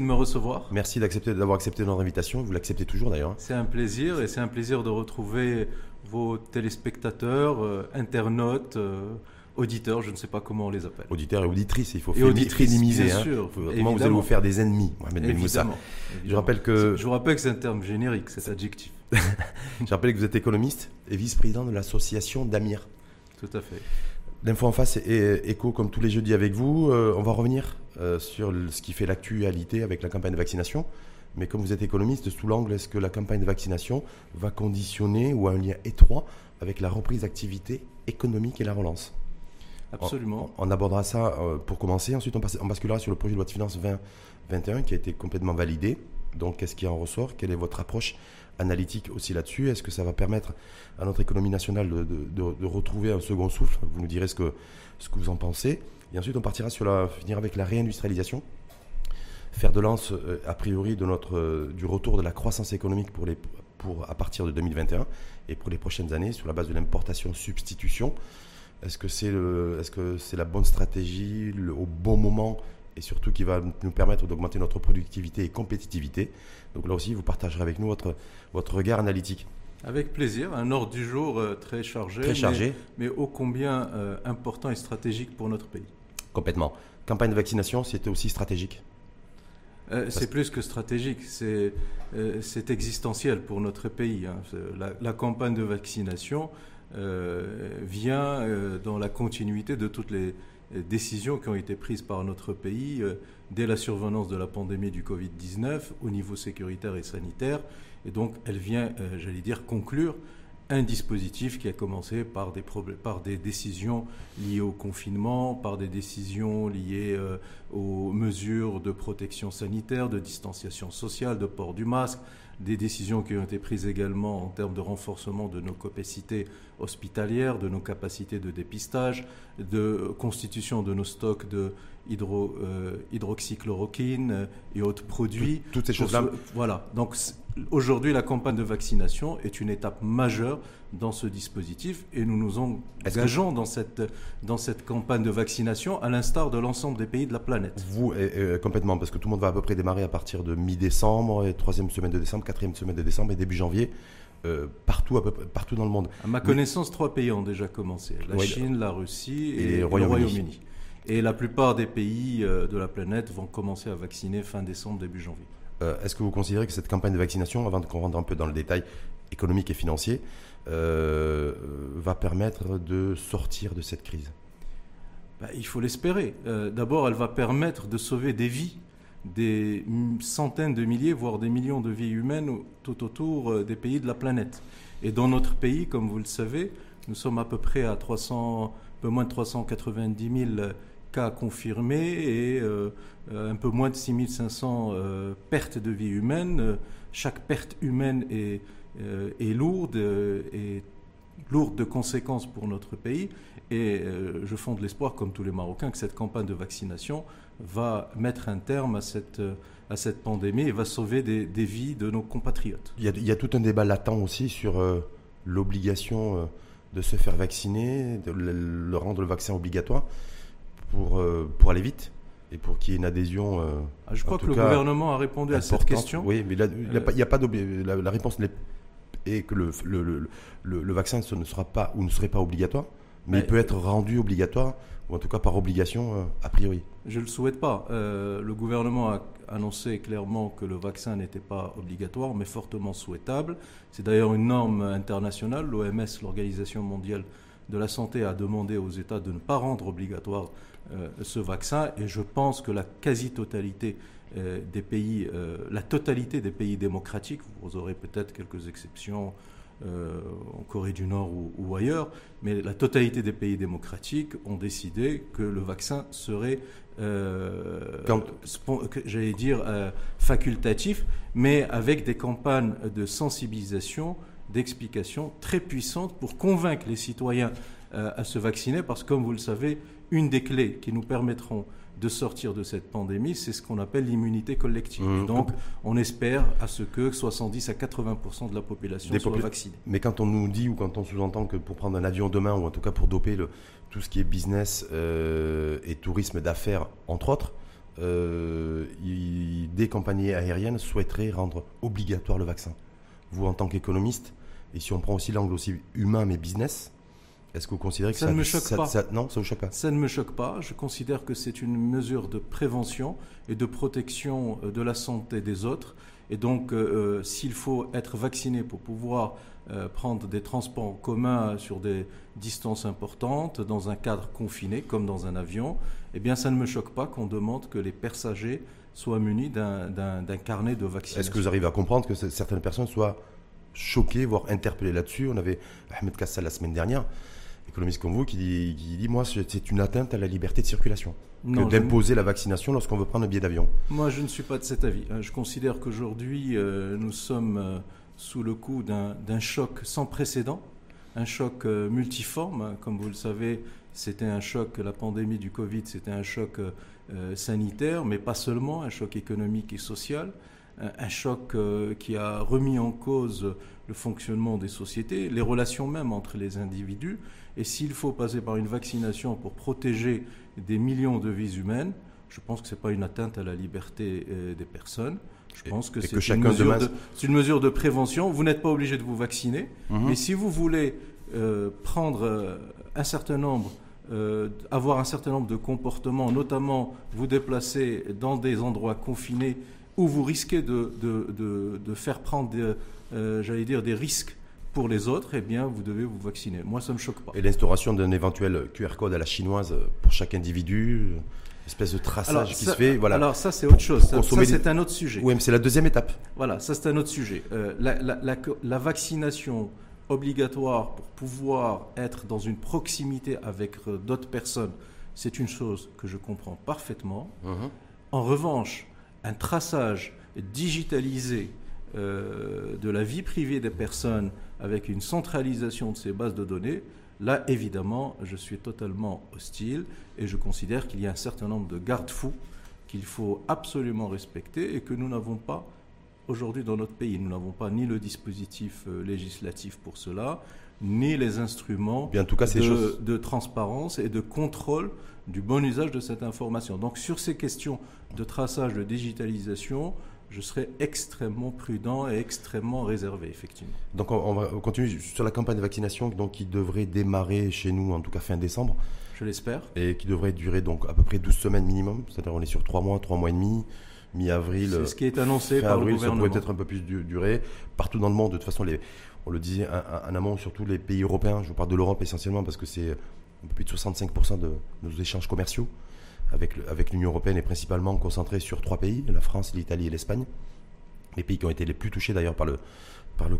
de me recevoir. Merci d'avoir accepté notre invitation. Vous l'acceptez toujours d'ailleurs. C'est un plaisir et c'est un plaisir de retrouver vos téléspectateurs, euh, internautes, euh, auditeurs, je ne sais pas comment on les appelle. Auditeurs et auditrices, il faut minimiser. Bien hein. sûr, comment vous allez vous faire des ennemis, Mohamed Ben Moussa Je rappelle que je vous rappelle que c'est un terme générique, cet adjectif. je rappelle que vous êtes économiste et vice-président de l'association d'Amir. Tout à fait. L'info en face est écho comme tous les jeudis avec vous. Euh, on va revenir euh, sur ce qui fait l'actualité avec la campagne de vaccination. Mais comme vous êtes économiste, sous l'angle, est-ce que la campagne de vaccination va conditionner ou a un lien étroit avec la reprise d'activité économique et la relance? Absolument. On, abordera ça euh, pour commencer. Ensuite, on, basculera sur le projet de loi de finances 2021 qui a été complètement validé. Donc, qu'est-ce qui en ressort? Quelle est votre approche analytique aussi là-dessus Est-ce que ça va permettre à notre économie nationale de, retrouver un second souffle? Vous nous direz ce que, ce que vous en pensez. Et ensuite, on partira sur la, finir avec la réindustrialisation. Faire de lance, euh, a priori, de notre, euh, du retour de la croissance économique pour les, pour, à partir de 2021 et pour les prochaines années sur la base de l'importation-substitution. Est-ce que c'est est -ce c'est la bonne stratégie au bon moment et surtout qui va nous permettre d'augmenter notre productivité et compétitivité. Donc là aussi, vous partagerez avec nous votre, votre regard analytique. Avec plaisir, un ordre du jour euh, très chargé, très chargé. Mais, ô combien euh, important et stratégique pour notre pays. Complètement. Campagne de vaccination, c'était aussi stratégique? Euh, C'est plus que stratégique, c'est existentiel pour notre pays. Hein. La, la, campagne de vaccination vient dans la continuité de toutes les, décisions qui ont été prises par notre pays euh, dès la survenance de la pandémie du Covid-19 au niveau sécuritaire et sanitaire. Et donc, elle vient, euh, j'allais dire, conclure un dispositif qui a commencé par des, par des décisions liées au confinement, par des décisions liées euh, aux mesures de protection sanitaire, de distanciation sociale, de port du masque, des décisions qui ont été prises également en termes de renforcement de nos capacités hospitalières, de nos capacités de dépistage, de constitution de nos stocks de hydro, euh, hydroxychloroquine et autres produits. toutes ces choses-là. Voilà. Donc aujourd'hui, la campagne de vaccination est une étape majeure dans ce dispositif et nous nous engageons dans, cette, dans cette campagne de vaccination à l'instar de l'ensemble des pays de la planète. Vous, complètement, parce que tout le monde va à peu près démarrer à partir de mi-décembre, troisième semaine de décembre, quatrième semaine de décembre et début janvier. Euh, partout, à peu, partout dans le monde. À ma connaissance, trois pays ont déjà commencé la Chine, la Russie et, le Royaume-Uni. et la plupart des pays euh, de la planète vont commencer à vacciner fin décembre, début janvier. Euh, est-ce que vous considérez que cette campagne de vaccination, avant qu'on rentre un peu dans le détail économique et financier, va permettre de sortir de cette crise? Bah, Il faut l'espérer. D'abord, elle va permettre de sauver des vies des centaines de milliers, voire des millions de vies humaines tout autour euh, des pays de la planète. Et dans notre pays, comme vous le savez, nous sommes à peu près à 300, un peu moins de 390 000 cas confirmés et euh, un peu moins de 6500 euh, pertes de vies humaines. Chaque perte humaine est, est lourde et lourde de conséquences pour notre pays. Et je fonde l'espoir, comme tous les Marocains, que cette campagne de vaccination va mettre un terme à cette, à cette pandémie et va sauver des, vies de nos compatriotes. Il y, a, tout un débat latent aussi sur euh, l'obligation euh, de se faire vacciner, de rendre le vaccin obligatoire pour, euh, pour aller vite et pour qu'il y ait une adhésion. Ah, je crois que le gouvernement a répondu à cette question. Oui, mais il n'y a, pas la, la, réponse est que le, le, le, vaccin ne sera pas ou ne serait pas obligatoire, mais, mais il peut être rendu obligatoire ou en tout cas par obligation euh, a priori Je ne le souhaite pas. Euh, le gouvernement a annoncé clairement que le vaccin n'était pas obligatoire, mais fortement souhaitable. C'est d'ailleurs une norme internationale. L'OMS, l'Organisation mondiale de la santé, a demandé aux États de ne pas rendre obligatoire euh, ce vaccin, et je pense que la quasi-totalité des pays, la totalité des pays démocratiques, vous aurez peut-être quelques exceptions euh, en Corée du Nord ou, ailleurs, mais la totalité des pays démocratiques ont décidé que le vaccin serait, euh, j'allais dire, euh, facultatif, mais avec des campagnes de sensibilisation, d'explication très puissantes pour convaincre les citoyens à se vacciner, parce que comme vous le savez, une des clés qui nous permettront de sortir de cette pandémie, c'est ce qu'on appelle l'immunité collective. Mmh. donc, on espère à ce que 70 à 80% de la population soit vaccinée. Mais quand on nous dit ou quand on sous-entend que pour prendre un avion demain, ou en tout cas pour doper le, tout ce qui est business euh, et tourisme d'affaires, entre autres, des compagnies aériennes souhaiteraient rendre obligatoire le vaccin. Vous, en tant qu'économiste, et si on prend aussi l'angle aussi humain mais business, est-ce que vous considérez que ça, ça ne me choque pas Non, ça ne choque pas? Ça ne me choque pas. Je considère que c'est une mesure de prévention et de protection euh, de la santé des autres. Et donc, euh, euh, s'il faut être vacciné pour pouvoir prendre des transports en commun sur des distances importantes, dans un cadre confiné, comme dans un avion, eh bien, ça ne me choque pas qu'on demande que les passagers soient munis d'un carnet de vaccination. Est-ce que vous arrivez à comprendre que certaines personnes soient choquées, voire interpellées là-dessus On avait Ahmed Kassal la semaine dernière économiste comme vous qui dit, moi, c'est une atteinte à la liberté de circulation que d'imposer la vaccination lorsqu'on veut prendre un billet d'avion. Moi, je ne suis pas de cet avis. Euh, je considère qu'aujourd'hui, euh, nous sommes euh, sous le coup d'un choc sans précédent, un choc multiforme. Comme vous le savez, c'était un choc, la pandémie du Covid, c'était un choc sanitaire, mais pas seulement, un choc économique et social un choc qui a remis en cause le fonctionnement des sociétés, les relations même entre les individus. Et s'il faut passer par une vaccination pour protéger des millions de vies humaines, je pense que ce n'est pas une atteinte à la liberté euh, des personnes. Je pense que c'est une, une, mesure de prévention. Vous n'êtes pas obligé de vous vacciner. Mhm. Mais si vous voulez euh, prendre euh, un certain nombre, avoir un certain nombre de comportements, notamment vous déplacer dans des endroits confinés où vous risquez de, de, de faire prendre, j'allais dire, des risques pour les autres, eh bien, vous devez vous vacciner. Moi, ça ne me choque pas. Et l'instauration d'un éventuel QR code à la chinoise pour chaque individu espèce de traçage qui se fait. Voilà. Alors ça c'est autre chose. Ça, c'est un autre sujet. Oui, mais c'est la deuxième étape. Voilà, ça c'est un autre sujet. Euh, la, la, vaccination obligatoire pour pouvoir être dans une proximité avec euh, d'autres personnes, c'est une chose que je comprends parfaitement. Uh-huh. En revanche, un traçage digitalisé euh, de la vie privée des personnes avec une centralisation de ces bases de données, là évidemment je suis totalement hostile et je considère qu'il y a un certain nombre de garde-fous qu'il faut absolument respecter et que nous n'avons pas aujourd'hui dans notre pays. Nous n'avons pas ni le dispositif euh, législatif pour cela, ni les instruments en tout cas, de, de, transparence et de contrôle du bon usage de cette information. Donc sur ces questions de traçage, de digitalisation, je serais extrêmement prudent et extrêmement réservé, effectivement. Donc on, va continuer sur la campagne de vaccination donc, qui devrait démarrer chez nous, en tout cas fin décembre. Je l'espère. Et qui devrait durer donc à peu près 12 semaines minimum, c'est-à-dire on est sur 3 mois, 3 mois et demi, mi-avril. C'est ce qui est annoncé par avril, le gouvernement. Ça pourrait être un peu plus durer. Partout dans le monde, de toute façon, les, on le disait en amont, surtout les pays européens, je vous parle de l'Europe essentiellement parce que c'est un peu plus de 65% de nos échanges commerciaux avec, l'Union européenne est principalement concentré sur trois pays, la France, l'Italie et l'Espagne. Les pays qui ont été les plus touchés d'ailleurs par le, par le,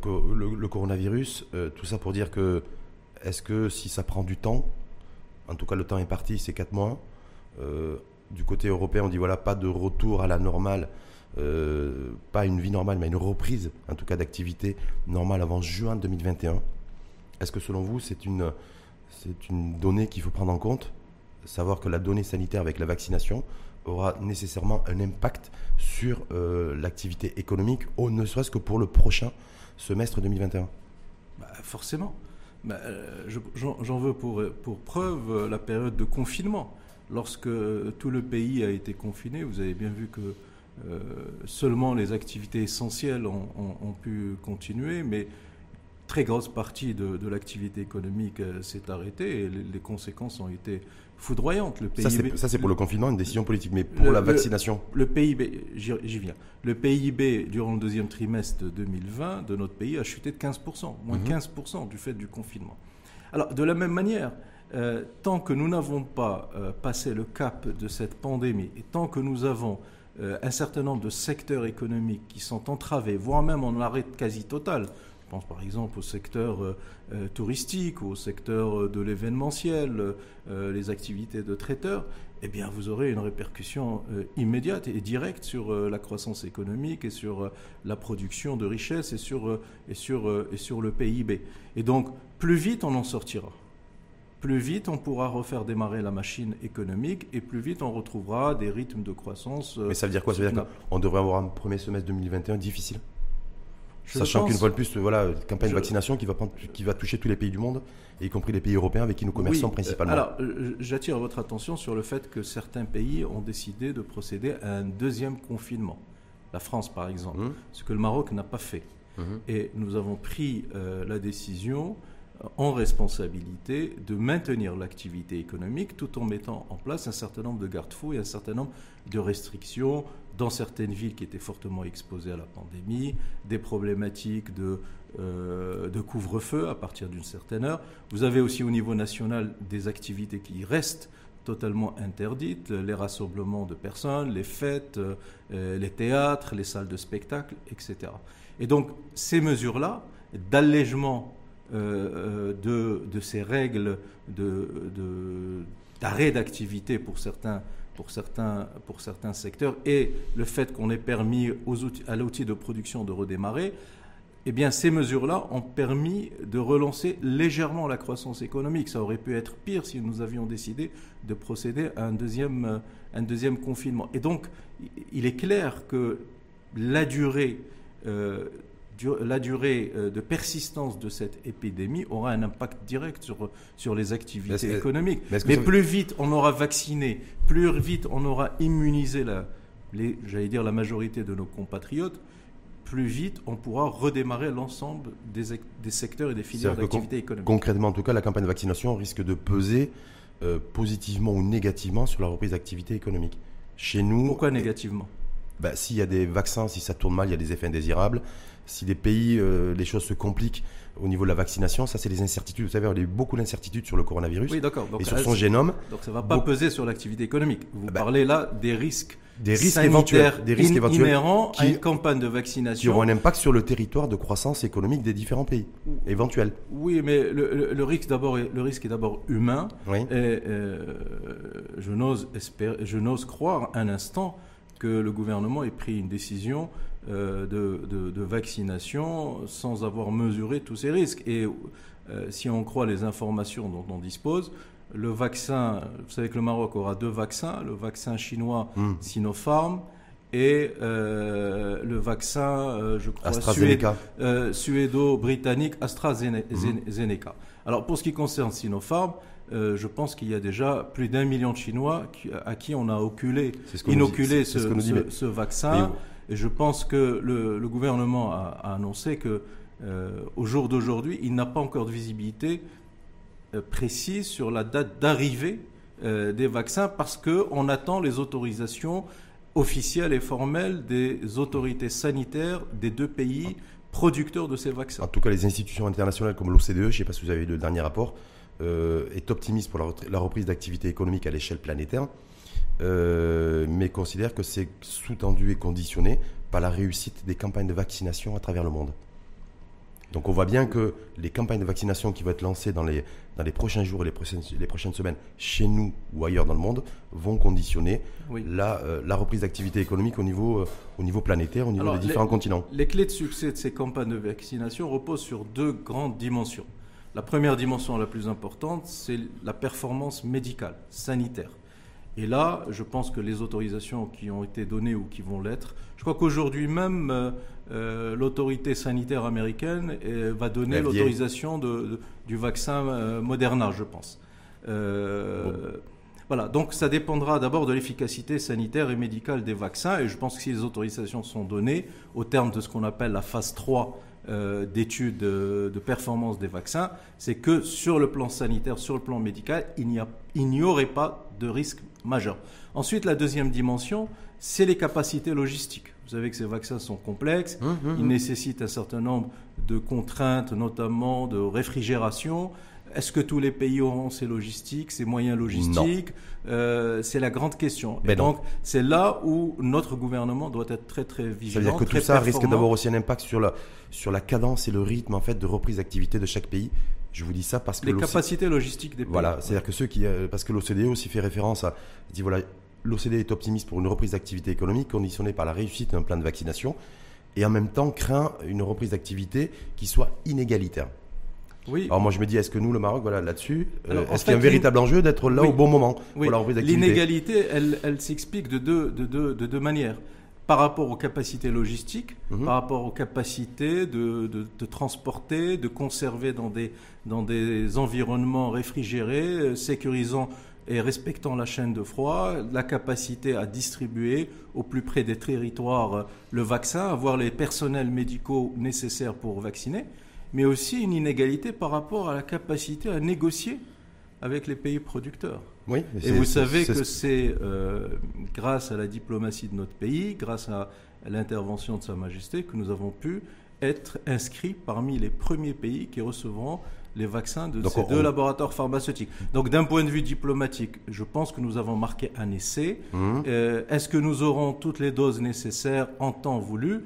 le, coronavirus. Euh, tout ça pour dire que, est-ce que si ça prend du temps, en tout cas le temps est parti, c'est quatre mois, euh, du côté européen on dit voilà, pas de retour à la normale, euh, pas une vie normale, mais une reprise en tout cas d'activité normale avant juin 2021. Est-ce que selon vous c'est une, c'est une donnée qu'il faut prendre en compte? Savoir que la donnée sanitaire avec la vaccination aura nécessairement un impact sur euh, l'activité économique, ou ne serait-ce que pour le prochain semestre 2021 bah, Forcément. Bah, euh, j'en veux pour, preuve euh, la période de confinement. Lorsque tout le pays a été confiné, vous avez bien vu que seulement les activités essentielles ont, pu continuer, mais très grosse partie de, l'activité économique s'est arrêtée et les, conséquences ont été foudroyante. Le PIB, ça, c'est pour le confinement, une décision politique. Mais pour la vaccination Le, PIB, j'y viens. Le PIB, durant le deuxième trimestre 2020 de notre pays, a chuté de 15%, moins 15% mhm. du fait du confinement. Alors, de la même manière, euh, tant que nous n'avons pas euh, passé le cap de cette pandémie et tant que nous avons euh, un certain nombre de secteurs économiques qui sont entravés, voire même en arrêt quasi total, pense par exemple au secteur euh, euh, touristique, au secteur euh, de l'événementiel, les activités de traiteurs, eh bien vous aurez une répercussion immédiate et directe sur la croissance économique et sur la production de richesses et sur, et, sur, et sur le PIB. Et donc plus vite on en sortira plus vite on pourra refaire démarrer la machine économique et plus vite on retrouvera des rythmes de croissance. Mais ça veut dire quoi? Ça veut dire qu'on devrait avoir un premier semestre 2021 difficile? Sachant qu'une fois de plus, voilà, campagne de vaccination qui va, prendre, qui va toucher tous les pays du monde, y compris les pays européens avec qui nous commerçons principalement. Alors, j'attire votre attention sur le fait que certains pays ont décidé de procéder à un deuxième confinement. La France, par exemple, mmh. ce que le Maroc n'a pas fait. Mmh. Et nous avons pris euh, la décision en responsabilité de maintenir l'activité économique tout en mettant en place un certain nombre de garde-fous et un certain nombre de restrictions dans certaines villes qui étaient fortement exposées à la pandémie, des problématiques de, euh, couvre-feu à partir d'une certaine heure. Vous avez aussi au niveau national des activités qui restent totalement interdites, les rassemblements de personnes, les fêtes, euh, les théâtres, les salles de spectacle, etc. Et donc ces mesures-là d'allègement euh, de, de, ces règles d'arrêt de, d'activité pour certains, pour, certains, pour certains secteurs et le fait qu'on ait permis aux outils, à l'outil de production de redémarrer, eh bien, ces mesures-là ont permis de relancer légèrement la croissance économique. Ça aurait pu être pire si nous avions décidé de procéder à un deuxième, un deuxième confinement. Et donc, il est clair que la durée euh, la durée euh, de persistance de cette épidémie aura un impact direct sur, sur les activités économiques. Mais, plus vite on aura vacciné, plus vite on aura immunisé la, j'allais dire la majorité de nos compatriotes, plus vite on pourra redémarrer l'ensemble des, des, secteurs et des filières d'activité économique. Concrètement, en tout cas, la campagne de vaccination risque de peser euh, positivement ou négativement sur la reprise d'activité économique. Chez nous. Pourquoi négativement? bah, S'il y a des vaccins, si ça tourne mal, il y a des effets indésirables si des pays, euh, les choses se compliquent au niveau de la vaccination, ça c'est les incertitudes. Vous savez, il y a eu beaucoup d'incertitudes sur le coronavirus oui, d'accord. et sur son génome. Donc ça ne va pas peser sur l'activité économique. Vous bah, parlez là des risques des risques éventuels, des risques éventuels inhérents qui, à une campagne de vaccination. Qui auront un impact sur le territoire de croissance économique des différents pays, éventuels. Oui, mais le, risque d'abord, le risque est d'abord humain. Oui. Et euh, je n'ose je n'ose croire un instant que le gouvernement ait pris une décision euh, de, vaccination sans avoir mesuré tous ces risques. Et euh, si on croit les informations dont on dispose, le vaccin, vous savez que le Maroc aura deux vaccins, le vaccin chinois hmm. Sinopharm et euh, le vaccin, je crois, suédo-britannique AstraZeneca. Hmm. Alors pour ce qui concerne Sinopharm, je pense qu'il y a déjà plus d'un million de Chinois à qui on a oculé, inoculé ce, vaccin. Et je pense que le, gouvernement a, annoncé que euh, au jour d'aujourd'hui, il n'a pas encore de visibilité euh, précise sur la date d'arrivée euh, des vaccins parce qu'on attend les autorisations officielles et formelles des autorités sanitaires des deux pays producteurs de ces vaccins. En tout cas, les institutions internationales comme l'OCDE, je ne sais pas si vous avez lu le dernier rapport, est optimiste pour la reprise d'activité économique à l'échelle planétaire. Euh, mais considère que c'est sous-tendu et conditionné par la réussite des campagnes de vaccination à travers le monde. Donc on voit bien que les campagnes de vaccination qui vont être lancées dans les, dans les prochains jours et les prochaines, les prochaines semaines chez nous ou ailleurs dans le monde vont conditionner la, euh, la, reprise d'activité économique au niveau, euh, au niveau planétaire, au niveau des différents continents. Les clés de succès de ces campagnes de vaccination reposent sur deux grandes dimensions. La première dimension la plus importante, c'est la performance médicale, sanitaire. Et là, je pense que les autorisations qui ont été données ou qui vont l'être, je crois qu'aujourd'hui même, euh, euh, l'autorité sanitaire américaine euh, va donner l'autorisation du vaccin Moderna, je pense. Voilà, donc ça dépendra d'abord de l'efficacité sanitaire et médicale des vaccins, et je pense que si les autorisations sont données au terme de ce qu'on appelle la phase 3 d'études de, performance des vaccins, c'est que sur le plan sanitaire, sur le plan médical, il n'y aurait pas de risque majeur. Ensuite, la deuxième dimension, c'est les capacités logistiques. Vous savez que ces vaccins sont complexes, hum, hum, ils hum. nécessitent un certain nombre de contraintes, notamment de réfrigération. Est-ce que tous les pays auront ces logistiques, ces moyens logistiques euh, C'est la grande question. Et donc, c'est là où notre gouvernement doit être très très vigilant. C'est-à-dire que tout ça risque d'avoir aussi un impact sur la, sur la cadence et le rythme en fait de reprise d'activité de chaque pays. Je vous dis ça parce que les capacités logistiques des pays. Voilà, c'est-à-dire que ceux qui, euh, parce que l'OCDE aussi fait référence à, dit voilà, l'OCDE est optimiste pour une reprise d'activité économique conditionnée par la réussite d'un plan de vaccination et en même temps craint une reprise d'activité qui soit inégalitaire. Oui. Alors moi je me dis, est-ce que nous, le Maroc, voilà, là-dessus, euh, est-ce qu'il y a un véritable enjeu d'être là au bon moment pour la reprise d'activité? L'inégalité, elle, elle s'explique de deux, de, deux, de deux manières. par rapport aux capacités logistiques, mhm. par rapport aux capacités de, de, transporter, de conserver dans des, dans des environnements réfrigérés, euh, sécurisant et respectant la chaîne de froid, la capacité à distribuer au plus près des territoires euh, le vaccin, avoir les personnels médicaux nécessaires pour vacciner, mais aussi une inégalité par rapport à la capacité à négocier avec les pays producteurs. Oui, et vous savez que c'est euh, grâce à la diplomatie de notre pays, grâce à l'intervention de Sa Majesté, que nous avons pu être inscrits parmi les premiers pays qui recevront les vaccins de ces deux laboratoires pharmaceutiques. Donc d'un point de vue diplomatique, je pense que nous avons marqué un essai. Mmh. Euh, est-ce que nous aurons toutes les doses nécessaires en temps voulu?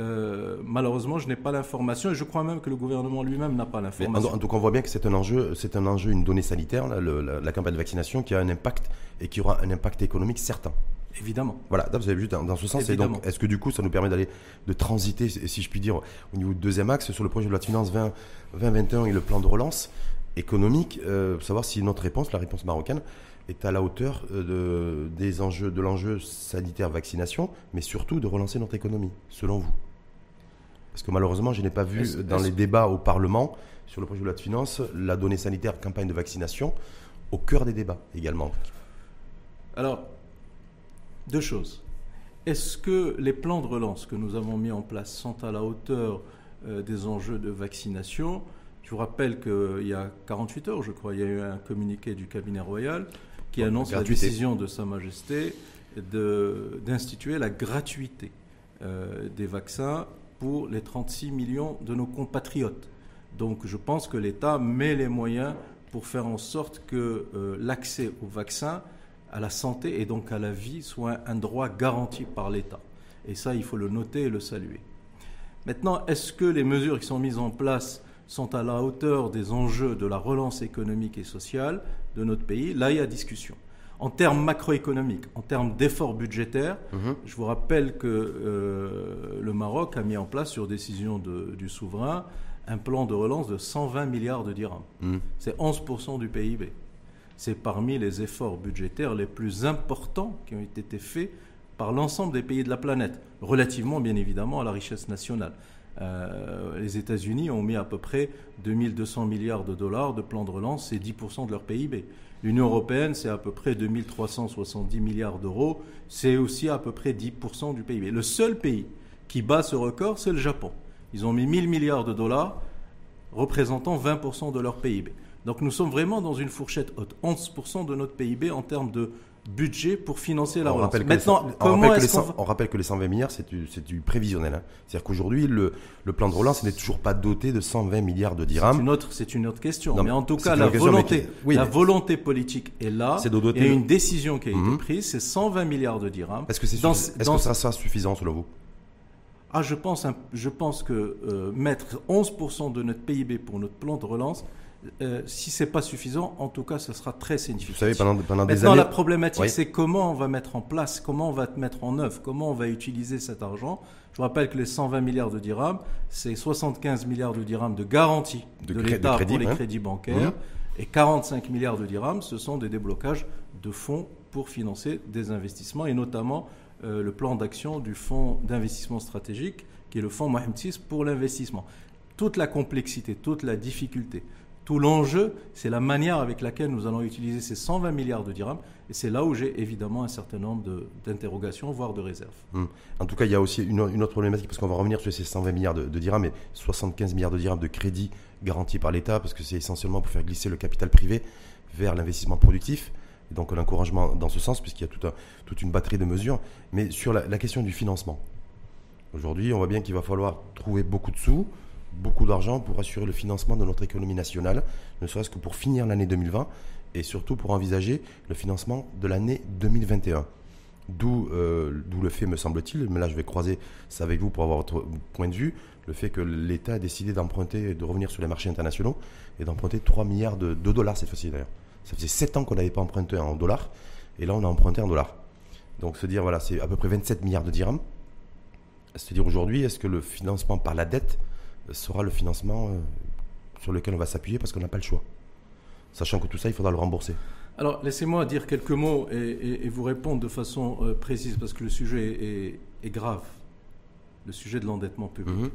Euh, malheureusement, je n'ai pas l'information et je crois même que le gouvernement lui-même n'a pas l'information. En, tout cas, on voit bien que c'est un enjeu, c'est un enjeu, une donnée sanitaire, la, campagne de vaccination, qui a un impact et qui aura un impact économique certain. Évidemment. Voilà, vous avez vu dans, ce sens. Et donc, est-ce que du coup, ça nous permet d'aller de transiter, si je puis dire, au niveau du deuxième axe sur le projet de loi de finances 2021 et le plan de relance économique, euh, savoir si notre réponse, la réponse marocaine, est à la hauteur euh, de, des enjeux, de l'enjeu sanitaire vaccination, mais surtout de relancer notre économie, selon vous? Parce que malheureusement, je n'ai pas vu dans les débats au Parlement sur le projet de loi de finances la donnée sanitaire campagne de vaccination au cœur des débats également. Alors, deux choses. Est-ce que les plans de relance que nous avons mis en place sont à la hauteur euh, des enjeux de vaccination? Je vous rappelle qu'il y a 48 heures, je crois, il y a eu un communiqué du cabinet royal qui annonce la décision de Sa Majesté d'instituer la gratuité euh, des vaccins pour les 36 millions de nos compatriotes. Donc je pense que l'État met les moyens pour faire en sorte que euh, l'accès aux vaccins, à la santé et donc à la vie soit un droit garanti par l'État. Et ça, il faut le noter et le saluer. Maintenant, est-ce que les mesures qui sont mises en place sont à la hauteur des enjeux de la relance économique et sociale de notre pays, là, il y a discussion. En termes macroéconomiques, en termes d'efforts budgétaires, mhm. je vous rappelle que euh, le Maroc a mis en place, sur décision du souverain, un plan de relance de 120 milliards de dirhams. Mhm. C'est 11% du PIB. C'est parmi les efforts budgétaires les plus importants qui ont été faits par l'ensemble des pays de la planète, relativement bien évidemment à la richesse nationale. Euh, les États-Unis ont mis à peu près 2200 milliards de dollars de plan de relance, c'est 10% de leur PIB. L'Union européenne, c'est à peu près 2370 milliards d'euros, c'est aussi à peu près 10% du PIB. Le seul pays qui bat ce record, c'est le Japon. Ils ont mis 1000 milliards de dollars, représentant 20% de leur PIB. Donc nous sommes vraiment dans une fourchette haute, 11% de notre PIB en termes de budget pour financer la relance. Maintenant, on, rappelle que on rappelle que les 120 milliards, c'est du, prévisionnel. Hein. C'est-à-dire qu'aujourd'hui, le, plan de relance n'est toujours pas doté de 120 milliards de dirhams. C'est une autre, c'est une autre question. mais en tout cas, la volonté, la volonté politique est là. C'est de doter. Et une décision qui a été mhm. prise, c'est 120 milliards de dirhams. Est-ce que, c'est est que ça sera suffisant selon vous? Ah, je pense, je pense que euh, mettre 11% de notre PIB pour notre plan de relance, euh, si c'est pas suffisant, en tout cas, ce sera très significatif. Vous savez, pendant, pendant des Maintenant, la problématique, c'est comment on va mettre en place, comment on va mettre en œuvre, comment on va utiliser cet argent. Je vous rappelle que les 120 milliards de dirhams, c'est 75 milliards de dirhams de garantie de, l'État pour les crédits bancaires, et 45 milliards de dirhams, ce sont des déblocages de fonds pour financer des investissements, et notamment euh, le plan d'action du fonds d'investissement stratégique, qui est le fonds Mohamed VI pour l'investissement. Toute la complexité, toute la difficulté, tout l'enjeu, c'est la manière avec laquelle nous allons utiliser ces 120 milliards de dirhams. Et c'est là où j'ai évidemment un certain nombre d'interrogations, voire de réserves. Hmm. En tout cas, il y a aussi une, autre problématique, parce qu'on va revenir sur ces 120 milliards de, dirhams et 75 milliards de dirhams de crédit garantis par l'État, parce que c'est essentiellement pour faire glisser le capital privé vers l'investissement productif. Donc l'encouragement dans ce sens, puisqu'il y a toute une batterie de mesures. Mais sur la question du financement, aujourd'hui, on voit bien qu'il va falloir trouver beaucoup de sous beaucoup d'argent pour assurer le financement de notre économie nationale, ne serait-ce que pour finir l'année 2020 et surtout pour envisager le financement de l'année 2021. Euh, d'où le fait, me semble-t-il, mais là je vais croiser ça avec vous pour avoir votre point de vue, le fait que l'État a décidé d'emprunter, de revenir sur les marchés internationaux et d'emprunter 3 milliards de, dollars cette fois-ci d'ailleurs. Ça faisait 7 ans qu'on n'avait pas emprunté en dollars et là on a emprunté en dollars. Donc se dire, voilà, c'est à peu près 27 milliards de dirhams. C'est-à-dire aujourd'hui, est-ce que le financement par la dette sera le financement euh, sur lequel on va s'appuyer parce qu'on n'a pas le choix. Sachant que tout ça, il faudra le rembourser. Alors, laissez-moi dire quelques mots et, vous répondre de façon euh, précise parce que le sujet est grave, le sujet de l'endettement public. Mhm.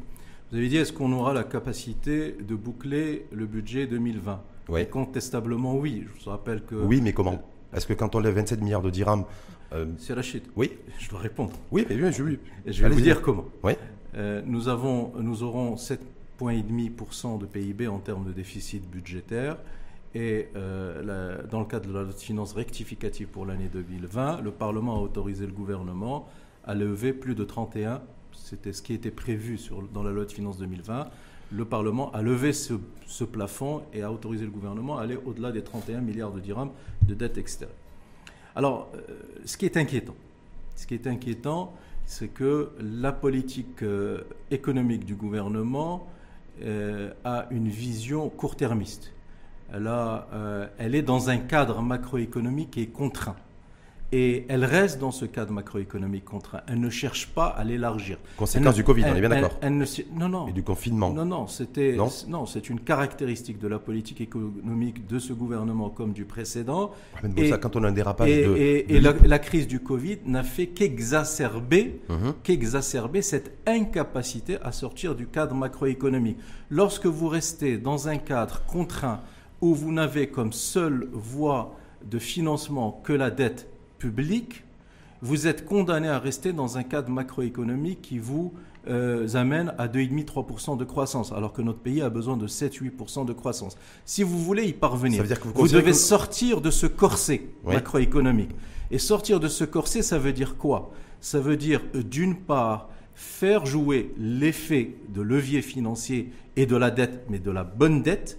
Vous avez dit, est-ce qu'on aura la capacité de boucler le budget 2020 Oui. Et Contestablement, oui. Je vous rappelle que... Oui, mais comment? Est-ce que quand on lève 27 milliards de dirhams. euh, C'est Rachid. oui, Je dois répondre. oui, mais bien, je, oui. Et je vais vous dire comment. Oui. Euh, nous, avons, nous aurons 7,5% de PIB en termes de déficit budgétaire. Et euh, dans le cadre de la loi de finances rectificative pour l'année 2020, le Parlement a autorisé le gouvernement à lever plus de 31, c'était ce qui était prévu dans la loi de finances 2020. Le Parlement a levé ce, ce plafond et a autorisé le gouvernement à aller au-delà des 31 milliards de dirhams de dette extérieure. Alors, euh, ce qui est inquiétant, ce qui est inquiétant, c'est que la politique euh, économique du gouvernement euh, a une vision court-termiste. Euh, elle est dans un cadre macroéconomique est contraint. Et elle reste dans ce cadre macroéconomique contraint. Elle ne cherche pas à l'élargir. Conséquence Elle du Covid, on est bien d'accord. Non, non. Et du confinement. Non, non, c'était Non non, c'est une caractéristique de la politique économique de ce gouvernement comme du précédent. Boussa, Et- quand on a un dérapage Et, de. et- de et la, l'IP, la crise du Covid n'a fait qu'exacerber Mhm. qu'exacerber cette incapacité à sortir du cadre macroéconomique. Lorsque vous restez dans un cadre contraint où vous n'avez comme seule voie de financement que la dette publique, vous êtes condamné à rester dans un cadre macroéconomique qui vous euh, amène à 2,5-3% de croissance, alors que notre pays a besoin de 7-8% de croissance. Si vous voulez y parvenir, Ça veut dire que vous devez que- sortir de ce corset Oui. macroéconomique. Et sortir de ce corset, ça veut dire quoi? Ça veut dire, euh, d'une part, faire jouer l'effet de levier financier et de la dette, mais de la bonne dette,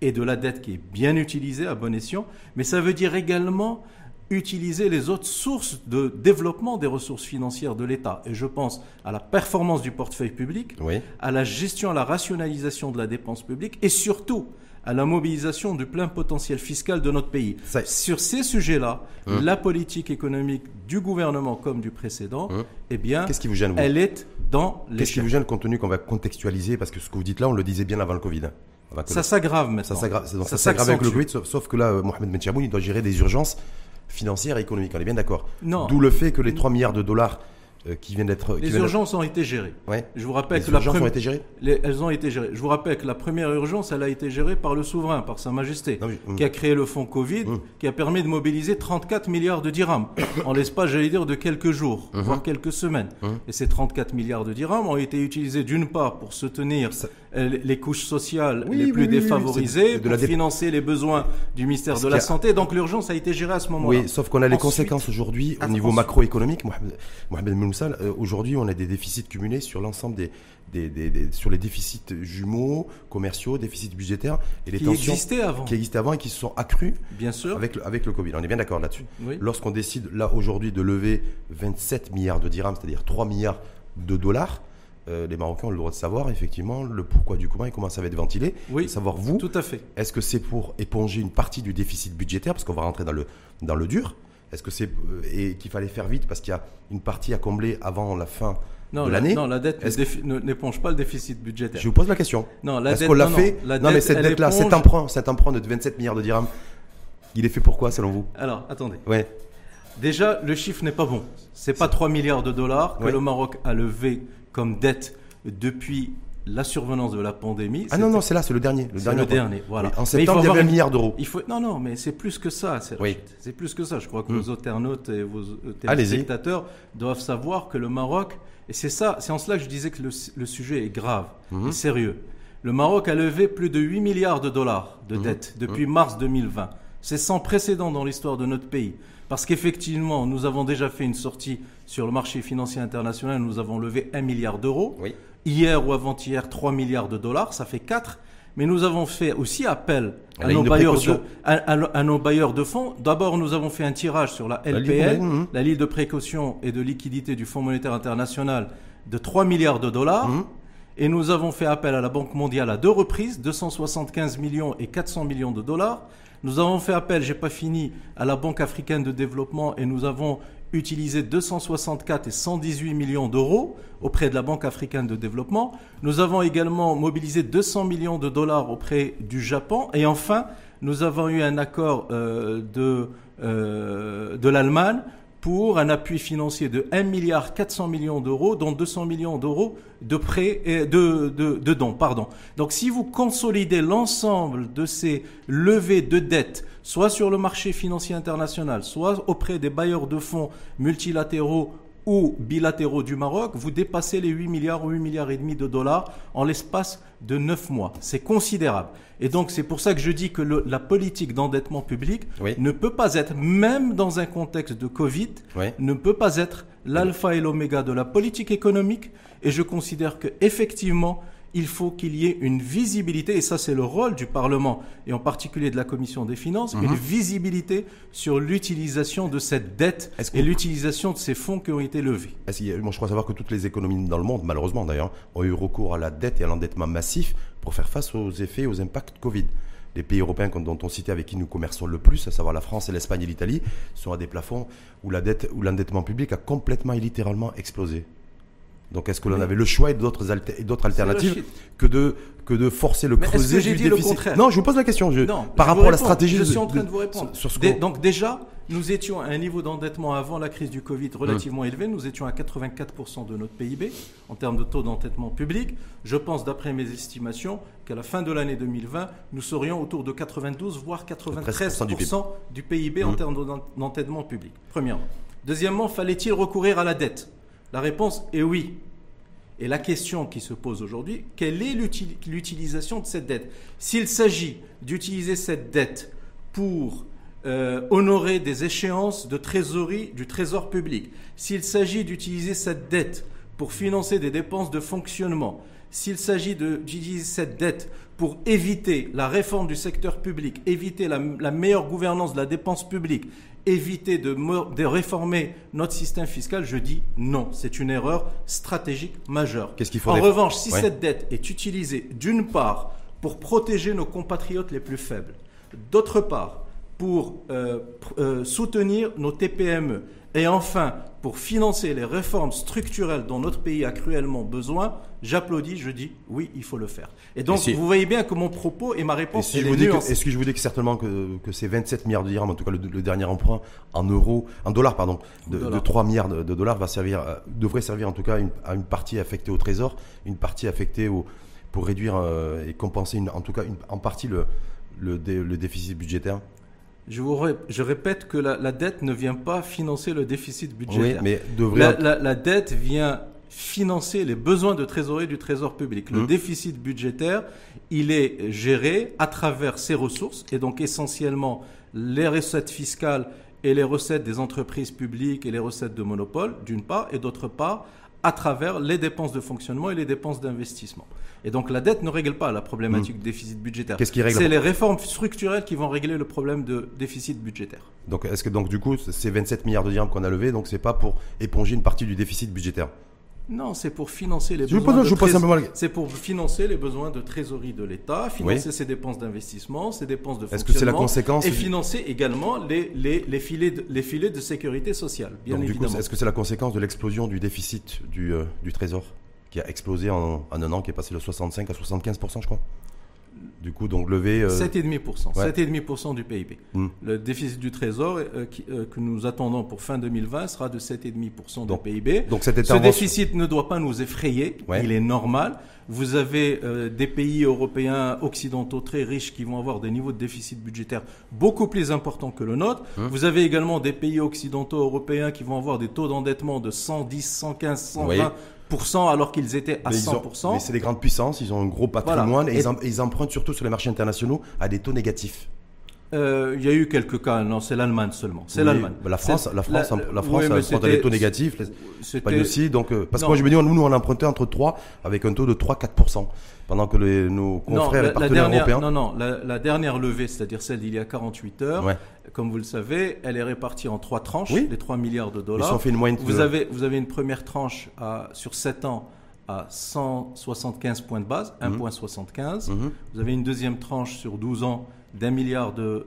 et de la dette qui est bien utilisée à bon escient, mais ça veut dire également utiliser les autres sources de développement des ressources financières de l'État. Et je pense à la performance du portefeuille public, Oui. à la gestion, à la rationalisation de la dépense publique et surtout à la mobilisation du plein potentiel fiscal de notre pays. Ça- Sur ces sujets-là, Hum. la politique économique du gouvernement comme du précédent, Hum. eh bien, Qu'est-ce qui vous gêne, vous elle est dans Qu'est-ce qui vous gêne compte tenu qu'on va contextualiser Parce que ce que vous dites là, on le disait bien avant le Covid. Ça s'aggrave maintenant. Ça s'aggrave avec le. Covid, sauf, sauf que là, euh, Mohamed Benchaboun, il doit gérer des urgences financières et économiques. On est bien d'accord. Non. D'où le fait que les 3 milliards de dollars euh, qui viennent d'être. qui Les urgences ont été gérées. Ouais. Je vous rappelle Les que la urgences premi- ont été gérées les- elles ont été gérées. Je vous rappelle que la première urgence, elle a été gérée par le souverain, par Sa Majesté, Non, mais- hum. qui a créé le fonds Covid, Hum. qui a permis de mobiliser 34 milliards de dirhams en l'espace, j'allais dire, de quelques jours, Mhm. voire quelques semaines. Hum. Et ces 34 milliards de dirhams ont été utilisés d'une part pour soutenir Ça- euh, les couches sociales Oui, les plus oui, oui, oui, défavorisées, de la pour financer les besoins du ministère de la a- Santé. Donc l'urgence a été gérée à ce moment-là. Oui, sauf qu'on a les Ensuite- conséquences aujourd'hui au niveau macroéconomique. Mohamed, Mohamed Euh, aujourd'hui, on a des déficits cumulés sur l'ensemble des, des, des- des- sur les déficits jumeaux, commerciaux, déficits budgétaires et les qui tensions avant, qui existaient avant et qui se sont accrues bien sûr. avec le, avec le Covid. On est bien d'accord là-dessus. Oui. Lorsqu'on décide là aujourd'hui de lever 27 milliards de dirhams, c'est-à-dire 3 milliards de dollars, euh, les Marocains ont le droit de savoir effectivement le pourquoi du comment et comment ça va être ventilé. Oui, Et savoir vous, tout à fait. est-ce que c'est pour éponger une partie du déficit budgétaire parce qu'on va rentrer dans le, dans le dur Est-ce que c'est euh, et qu'il fallait faire vite parce qu'il y a une partie à combler avant la fin Non, de la, l'année non, la dette n'éponge pas le déficit budgétaire. Je vous pose la question. Non, la Est-ce qu'on l'a non, fait non, la Non, mais cette dette-là, cet emprunt, cet emprunt de 27 milliards de dirhams, il est fait pourquoi selon vous? Alors, attendez. Ouais. Déjà, le chiffre n'est pas bon. C'est pas 3 milliards de dollars que Ouais. le Maroc a levé comme dette depuis la survenance de la pandémie. Ah non, non, c'est là, c'est le dernier. Le dernier. le dernier, voilà. En Mais il faut septembre, il y avait un milliard d'euros. Il faut non non mais c'est plus que ça c'est Oui. c'est plus que ça je crois que Hmm. vos internautes et vos euh, téléspectateurs doivent savoir que le Maroc et c'est ça c'est en cela que je disais que le, le sujet est grave et sérieux le Maroc a levé plus de 8 milliards de dollars de Mhm. dettes depuis mars 2020 c'est sans précédent dans l'histoire de notre pays parce qu'effectivement nous avons déjà fait une sortie sur le marché financier international nous avons levé 1 milliard d'euros Oui. Hier ou avant-hier, 3 milliards de dollars, ça fait 4. Mais nous avons fait aussi appel À nos bailleurs de, précaution. à, à- à nos bailleurs de fonds. D'abord, nous avons fait un tirage sur la LPL, mhm. la ligne de précaution et de liquidité du Fonds monétaire international, de 3 milliards de dollars. Mhm. Et nous avons fait appel à la Banque mondiale à deux reprises, 275 millions et 400 millions de dollars. Nous avons fait appel, j'ai pas fini, à la Banque africaine de développement et nous avons utilisé 264 et 118 millions d'euros auprès de la Banque africaine de développement. Nous avons également mobilisé 200 millions de dollars auprès du Japon. Et enfin, nous avons eu un accord euh, euh, de l'Allemagne pour un appui financier de 1 milliard 400 millions d'euros, dont 200 millions d'euros de prêts et de, de, de dons. Pardon. Donc si vous consolidez l'ensemble de ces levées de dettes, soit sur le marché financier international, soit auprès des bailleurs de fonds multilatéraux ou bilatéraux du Maroc, vous dépassez les 8 milliards ou 8 milliards et demi de dollars en l'espace de 9 mois. C'est considérable. Et donc c'est pour ça que je dis que le, la politique d'endettement public Oui. ne peut pas être, même dans un contexte de Covid, Oui. ne peut pas être l'alpha et l'oméga de la politique économique. Et je considère que effectivement, il faut qu'il y ait une visibilité, et ça c'est le rôle du Parlement, et en particulier de la Commission des finances, Mhm. une visibilité sur l'utilisation de cette dette et l'utilisation de ces fonds qui ont été levés. Moi, je crois savoir que toutes les économies dans le monde, malheureusement d'ailleurs, ont eu recours à la dette et à l'endettement massif pour faire face aux effets et aux impacts Covid. Les pays européens dont on citait avec qui nous commerçons le plus, à savoir la France, et l'Espagne et l'Italie, sont à des plafonds où la dette, où l'endettement public a complètement et littéralement explosé. Donc, est-ce que l'on avait le choix et d'autres, alter- alternatives le que de, que de forcer le Mais est-ce que creuset j'ai du dit le déficit contraire Non, je vous pose la question. je- Non, par je rapport à la stratégie Je suis en train de- de vous répondre. sur- sur ce Dé- qu'on- donc déjà, nous étions à un niveau d'endettement avant la crise du Covid relativement élevé. Nous étions à 84% de notre PIB en termes de taux d'endettement public. Je pense, d'après mes estimations, qu'à la fin de l'année 2020, nous serions autour de 92 voire 93% du du PIB, en Hum. termes d'en- d'endettement public. Premièrement. Deuxièmement, fallait-il recourir à la dette? La réponse est oui. Et la question qui se pose aujourd'hui, quelle est l'uti- l'utilisation de cette dette? S'il s'agit d'utiliser cette dette pour euh, honorer des échéances de trésorerie du trésor public, s'il s'agit d'utiliser cette dette pour financer des dépenses de fonctionnement, s'il s'agit d'utiliser cette dette pour éviter la réforme du secteur public, éviter la meilleure gouvernance de la dépense publique, éviter de, réformer notre système fiscal, je dis non. C'est une erreur stratégique majeure. Qu'est-ce qu'il En revanche, si Ouais. cette dette est utilisée d'une part pour protéger nos compatriotes les plus faibles, d'autre part pour euh, pr- euh, soutenir nos TPME et enfin pour financer les réformes structurelles dont notre pays a cruellement besoin, j'applaudis, je dis oui, il faut le faire. Et donc Et si- vous voyez bien que mon propos et ma réponse si est-ce que je vous dis que certainement que, que ces 27 milliards de dirhams, en tout cas le, le dernier emprunt en euros, en dollars pardon, de, Dollars. de 3 milliards de, de dollars va servir, euh, devrait servir en tout cas à une, à une partie affectée au trésor, une partie affectée au, pour réduire euh, et compenser une- en tout cas une- en partie le, le, dé- le déficit budgétaire. Je, vous ré- je répète que la, la dette ne vient pas financer le déficit budgétaire. mais devrait. La, la- la dette vient financer les besoins de trésorerie du trésor public. Le Mhm. déficit budgétaire, il est géré à travers ses ressources, et donc essentiellement les recettes fiscales et les recettes des entreprises publiques et les recettes de monopole, d'une part, et d'autre part, à travers les dépenses de fonctionnement et les dépenses d'investissement. Et donc la dette ne règle pas la problématique du déficit budgétaire. Qu'est-ce qui règle C'est les réformes structurelles qui vont régler le problème de déficit budgétaire. Donc est-ce que donc du coup ces 27 milliards de dirhams qu'on a levés, donc c'est pas pour éponger une partie du déficit budgétaire? Non, c'est pour financer les Je besoins. pose- de je simplement C'est pour financer les besoins de trésorerie de l'État, financer Oui. ses dépenses d'investissement, ses dépenses de Est-ce que c'est la fonctionnement, conséquence et financer également les, les, les, filets de, les filets de sécurité sociale, bien Donc, du coup, évidemment. est-ce que c'est la conséquence de l'explosion du déficit du, euh, du Trésor? Qui a explosé en, en un an, qui est passé de 65 à 75 je crois Du coup, donc levé. euh, 7,5%, ouais. 7,5% du PIB. Hmm. Le déficit du Trésor euh, qui- euh, que nous attendons pour fin 2020 sera de 7,5% du PIB. donc cette Ce déficit ne doit pas nous effrayer, Ouais. il est normal. Vous avez euh, des pays européens occidentaux très riches qui vont avoir des niveaux de déficit budgétaire beaucoup plus importants que le nôtre. Hum. Vous avez également des pays occidentaux européens qui vont avoir des taux d'endettement de 110, 115, 120% alors qu'ils étaient à mais ils ont- 100%. mais c'est des grandes puissances, ils ont un gros patrimoine Voilà. et, ils empruntent surtout sur les marchés internationaux à des taux négatifs. Euh, il y a eu quelques cas, non, c'est l'Allemagne seulement. C'est Oui, l'Allemagne. La France, la France, la, oui, France emprunte à des taux négatifs. Pas aussi, donc euh, parce que Non. moi je me dis, nous, nous on a emprunté entre 3 avec un taux de 3-4%, pendant que les, nos Non, confrères la, et la partenaires dernière, européens. non, non, la, la dernière levée, c'est-à-dire celle d'il y a 48 heures, Ouais. comme vous le savez, elle est répartie en trois tranches, Oui. les 3 milliards de Ils dollars. ont fait une moyenne. Vous de- avez, vous avez une première tranche à, sur 7 ans à 175 points de base, Mhm. 1,75. Mhm. Vous avez une deuxième tranche sur 12 ans d'un milliard de,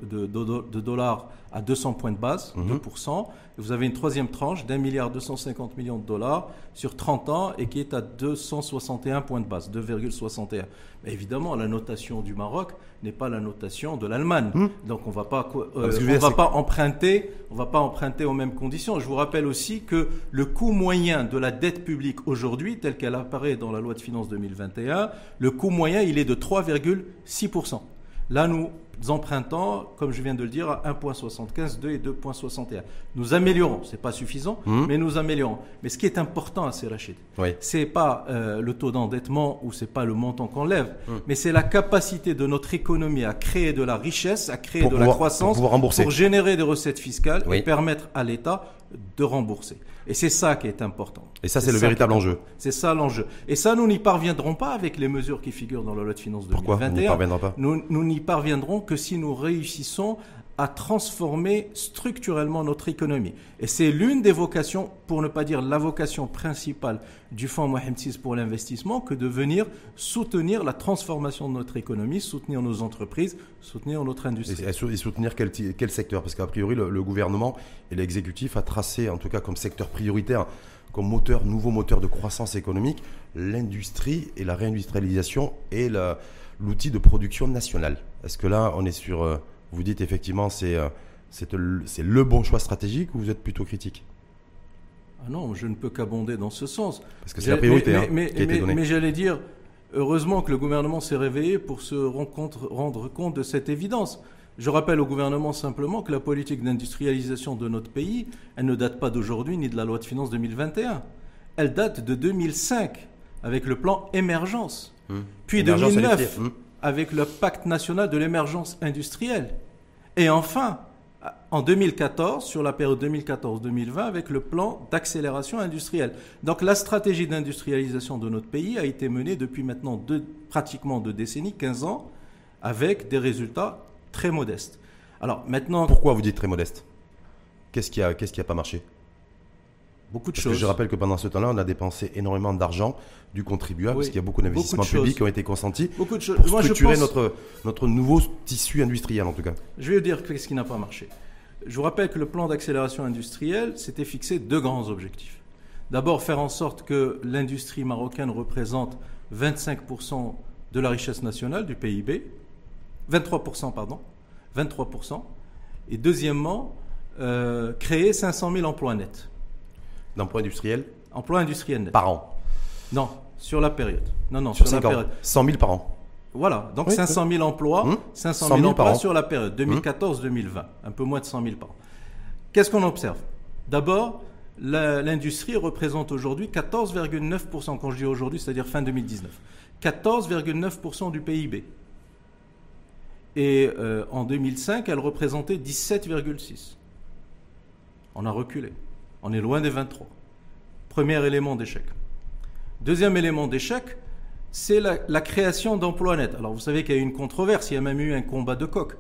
dollars à 200 points de base, 2%. Mhm. Et vous avez une troisième tranche d'un milliard 250 millions de dollars sur 30 ans et qui est à 261 points de base, 2,61. Mais évidemment, la notation du Maroc n'est pas la notation de l'Allemagne. Mhm. Donc on ne va pas, euh, on va pas emprunter, on va pas emprunter aux mêmes conditions. Je vous rappelle aussi que le coût moyen de la dette publique aujourd'hui, tel qu'elle apparaît dans la loi de finances 2021, le coût moyen, il est de 3,6%. Là, nous empruntons, comme je viens de le dire, à 1,75, 2 et 2,61. Nous améliorons, ce n'est pas suffisant, mmh. mais nous améliorons. Mais ce qui est important à ces Rachid, ce n'est pas euh, le taux d'endettement ou ce n'est pas le montant qu'on lève, mmh. mais c'est la capacité de notre économie à créer de la richesse, à créer de la croissance, pour, générer des recettes fiscales et permettre à l'État de rembourser. Et c'est ça qui est important. Et ça, c'est le véritable enjeu. C'est ça l'enjeu. Et ça, nous n'y parviendrons pas avec les mesures qui figurent dans la loi de finances 2021. Pourquoi n'y parviendrons pas Nous n'y parviendrons que si nous réussissons à transformer structurellement notre économie. Et c'est l'une des vocations, pour ne pas dire la vocation principale du Fonds Mohamed VI pour l'investissement, que de venir soutenir la transformation de notre économie, soutenir nos entreprises, soutenir notre industrie. Et, soutenir quel, quel, secteur? Parce qu'a priori, le, gouvernement et l'exécutif a tracé, en tout cas comme secteur prioritaire, comme moteur, nouveau moteur de croissance économique, l'industrie et la réindustrialisation et l'outil de production nationale. Est-ce que là, on est sur... Vous dites effectivement c'est euh, c'est le bon choix stratégique ou vous êtes plutôt critique? Ah non, je ne peux qu'abonder dans ce sens. Parce que c'est la priorité hein, mais, qui a été donnée. Mais j'allais dire, heureusement que le gouvernement s'est réveillé pour se rendre compte de cette évidence. Je rappelle au gouvernement simplement que la politique d'industrialisation de notre pays, elle ne date pas d'aujourd'hui ni de la loi de finances 2021. Elle date de 2005 avec le plan émergence. Hum. Puis 2009 avec le pacte national de l'émergence industrielle. Et enfin, en 2014, sur la période 2014-2020, avec le plan d'accélération industrielle. Donc la stratégie d'industrialisation de notre pays a été menée depuis maintenant pratiquement deux décennies, 15 ans, avec des résultats très modestes. Alors maintenant... Pourquoi vous dites très modeste? Qu'est-ce qui n'a pas marché? Beaucoup de choses. je rappelle que pendant ce temps-là, on a dépensé énormément d'argent du contribuable, parce qu'il y a beaucoup d'investissements publics qui ont été consentis beaucoup de choses. pour structurer notre, notre nouveau tissu industriel, en tout cas. Je vais vous dire ce qui n'a pas marché. Je vous rappelle que le plan d'accélération industrielle s'était fixé deux grands objectifs. D'abord, faire en sorte que l'industrie marocaine représente 25% de la richesse nationale du PIB, 23%, pardon, 23%. Et deuxièmement, euh, créer 500 000 emplois nets. D'emplois industriels Emplois industriels nets. Par an Non, sur la période. Non, non, sur, la période. 100 000 par an. Voilà, donc 500 000 emplois, 500 000, emplois sur la période 2014-2020, un peu moins de 100 000 par an. Qu'est-ce qu'on observe? D'abord, l'industrie représente aujourd'hui 14,9%, quand je dis aujourd'hui, c'est-à-dire fin 2019, 14,9% du PIB. Et euh, en 2005, elle représentait 17,6%. On a reculé. On est loin des 23. Premier élément d'échec. Deuxième élément d'échec, c'est la, création d'emplois nets. Alors vous savez qu'il y a eu une controverse, il y a même eu un combat de coq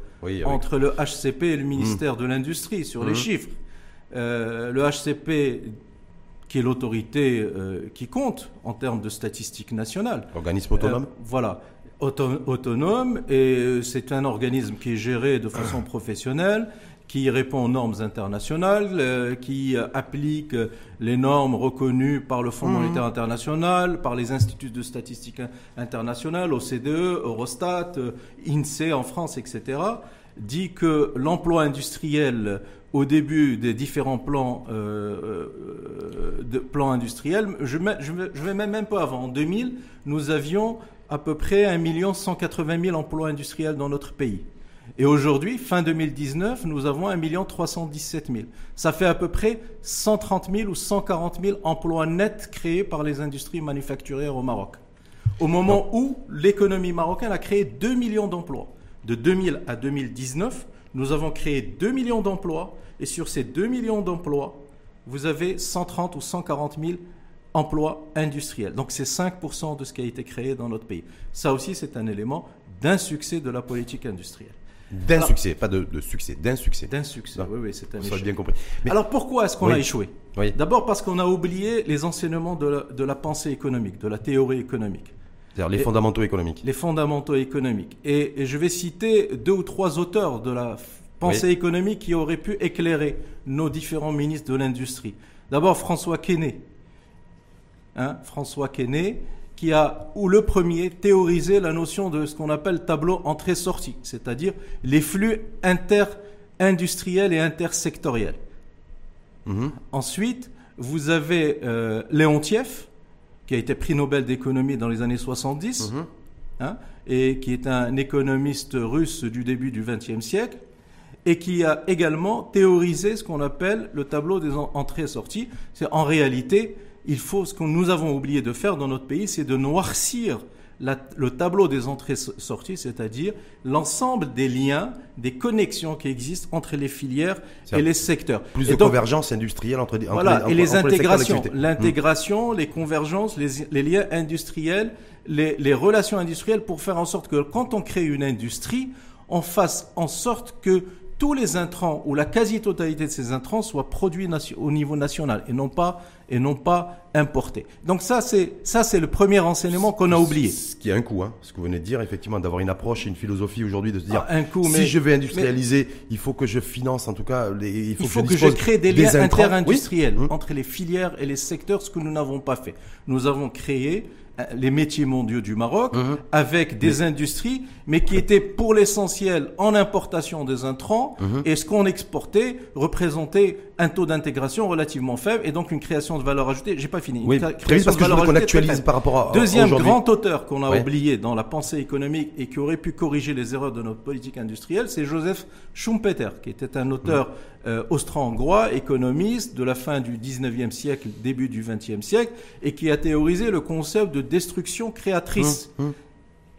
entre le HCP et le ministère mmh. de l'Industrie sur les mmh. chiffres. Euh, le HCP, qui est l'autorité euh, qui compte en termes de statistiques nationales. Organisme autonome euh, Voilà, autonome, et c'est un organisme qui est géré de façon professionnelle qui répond aux normes internationales, euh, qui applique les normes reconnues par le Fonds monétaire international, par les instituts de statistiques internationales, OCDE, Eurostat, euh, INSEE en France, etc., dit que l'emploi industriel au début des différents plans, euh, de plans industriels, je, je, je vais même un peu avant, en 2000, nous avions à peu près 1 180 000 emplois industriels dans notre pays. Et aujourd'hui, fin 2019, nous avons 1 317 000. Ça fait à peu près 130 000 ou 140 000 emplois nets créés par les industries manufacturières au Maroc. Au moment où l'économie marocaine a créé 2 millions d'emplois. De 2000 à 2019, nous avons créé 2 millions d'emplois. Et sur ces 2 millions d'emplois, vous avez 130 ou 140 000 emplois industriels. Donc c'est 5% de ce qui a été créé dans notre pays. Ça aussi, c'est un élément d'un succès de la politique industrielle. D'un succès, pas de, succès, d'un succès. D'un succès, oui, oui, c'est un échec. bien compris. Alors pourquoi est-ce qu'on a échoué D'abord parce qu'on a oublié les enseignements de la, pensée économique, de la théorie économique. C'est-à-dire les fondamentaux économiques. Les fondamentaux économiques. Et, je vais citer deux ou trois auteurs de la pensée économique qui auraient pu éclairer nos différents ministres de l'industrie. D'abord François Quesnay. Hein, François Quesnay, qui a, ou le premier, théorisé la notion de ce qu'on appelle tableau entrée-sortie, c'est-à-dire les flux inter-industriels et intersectoriels. Mhm. Ensuite, vous avez euh, Léontiev, qui a été prix Nobel d'économie dans les années 70, mhm. hein, et qui est un économiste russe du début du XXe siècle, et qui a également théorisé ce qu'on appelle le tableau des entrées et sorties. C'est en réalité, il faut ce que nous avons oublié de faire dans notre pays, c'est de noircir le tableau des entrées-sorties, c'est-à-dire l'ensemble des liens, des connexions qui existent entre les filières et les secteurs. Plus de convergence industrielle entre, entre voilà, et les intégrations, l'intégration, les convergences, les, liens industriels, les, les relations industrielles pour faire en sorte que quand on crée une industrie, on fasse en sorte que tous les intrants ou la quasi-totalité de ces intrants soient produits au niveau national et non pas et non pas importés. Donc ça c'est ça c'est le premier enseignement qu'on a oublié. Ce qui a un coût, hein, ce que vous venez de dire effectivement d'avoir une approche et une philosophie aujourd'hui de se dire ah, un coup, si je veux industrialiser, il faut que je finance en tout cas il faut, que, je, crée des liens interindustriels hum. entre les filières et les secteurs, ce que nous n'avons pas fait. Nous avons créé les métiers mondiaux du Maroc mhm. avec des industries, mais qui étaient pour l'essentiel en importation des intrants, mhm. et ce qu'on exportait représentait un taux d'intégration relativement faible et donc une création de valeur ajoutée. J'ai pas fini. Oui, création parce de valeur qu'on actualise par rapport à deuxième grand auteur qu'on a oublié dans la pensée économique et qui aurait pu corriger les erreurs de notre politique industrielle, c'est Joseph Schumpeter, qui était un auteur euh, austro-hongrois, économiste de la fin du 19e siècle, début du 20e siècle, et qui a théorisé le concept de destruction créatrice. Hum, hum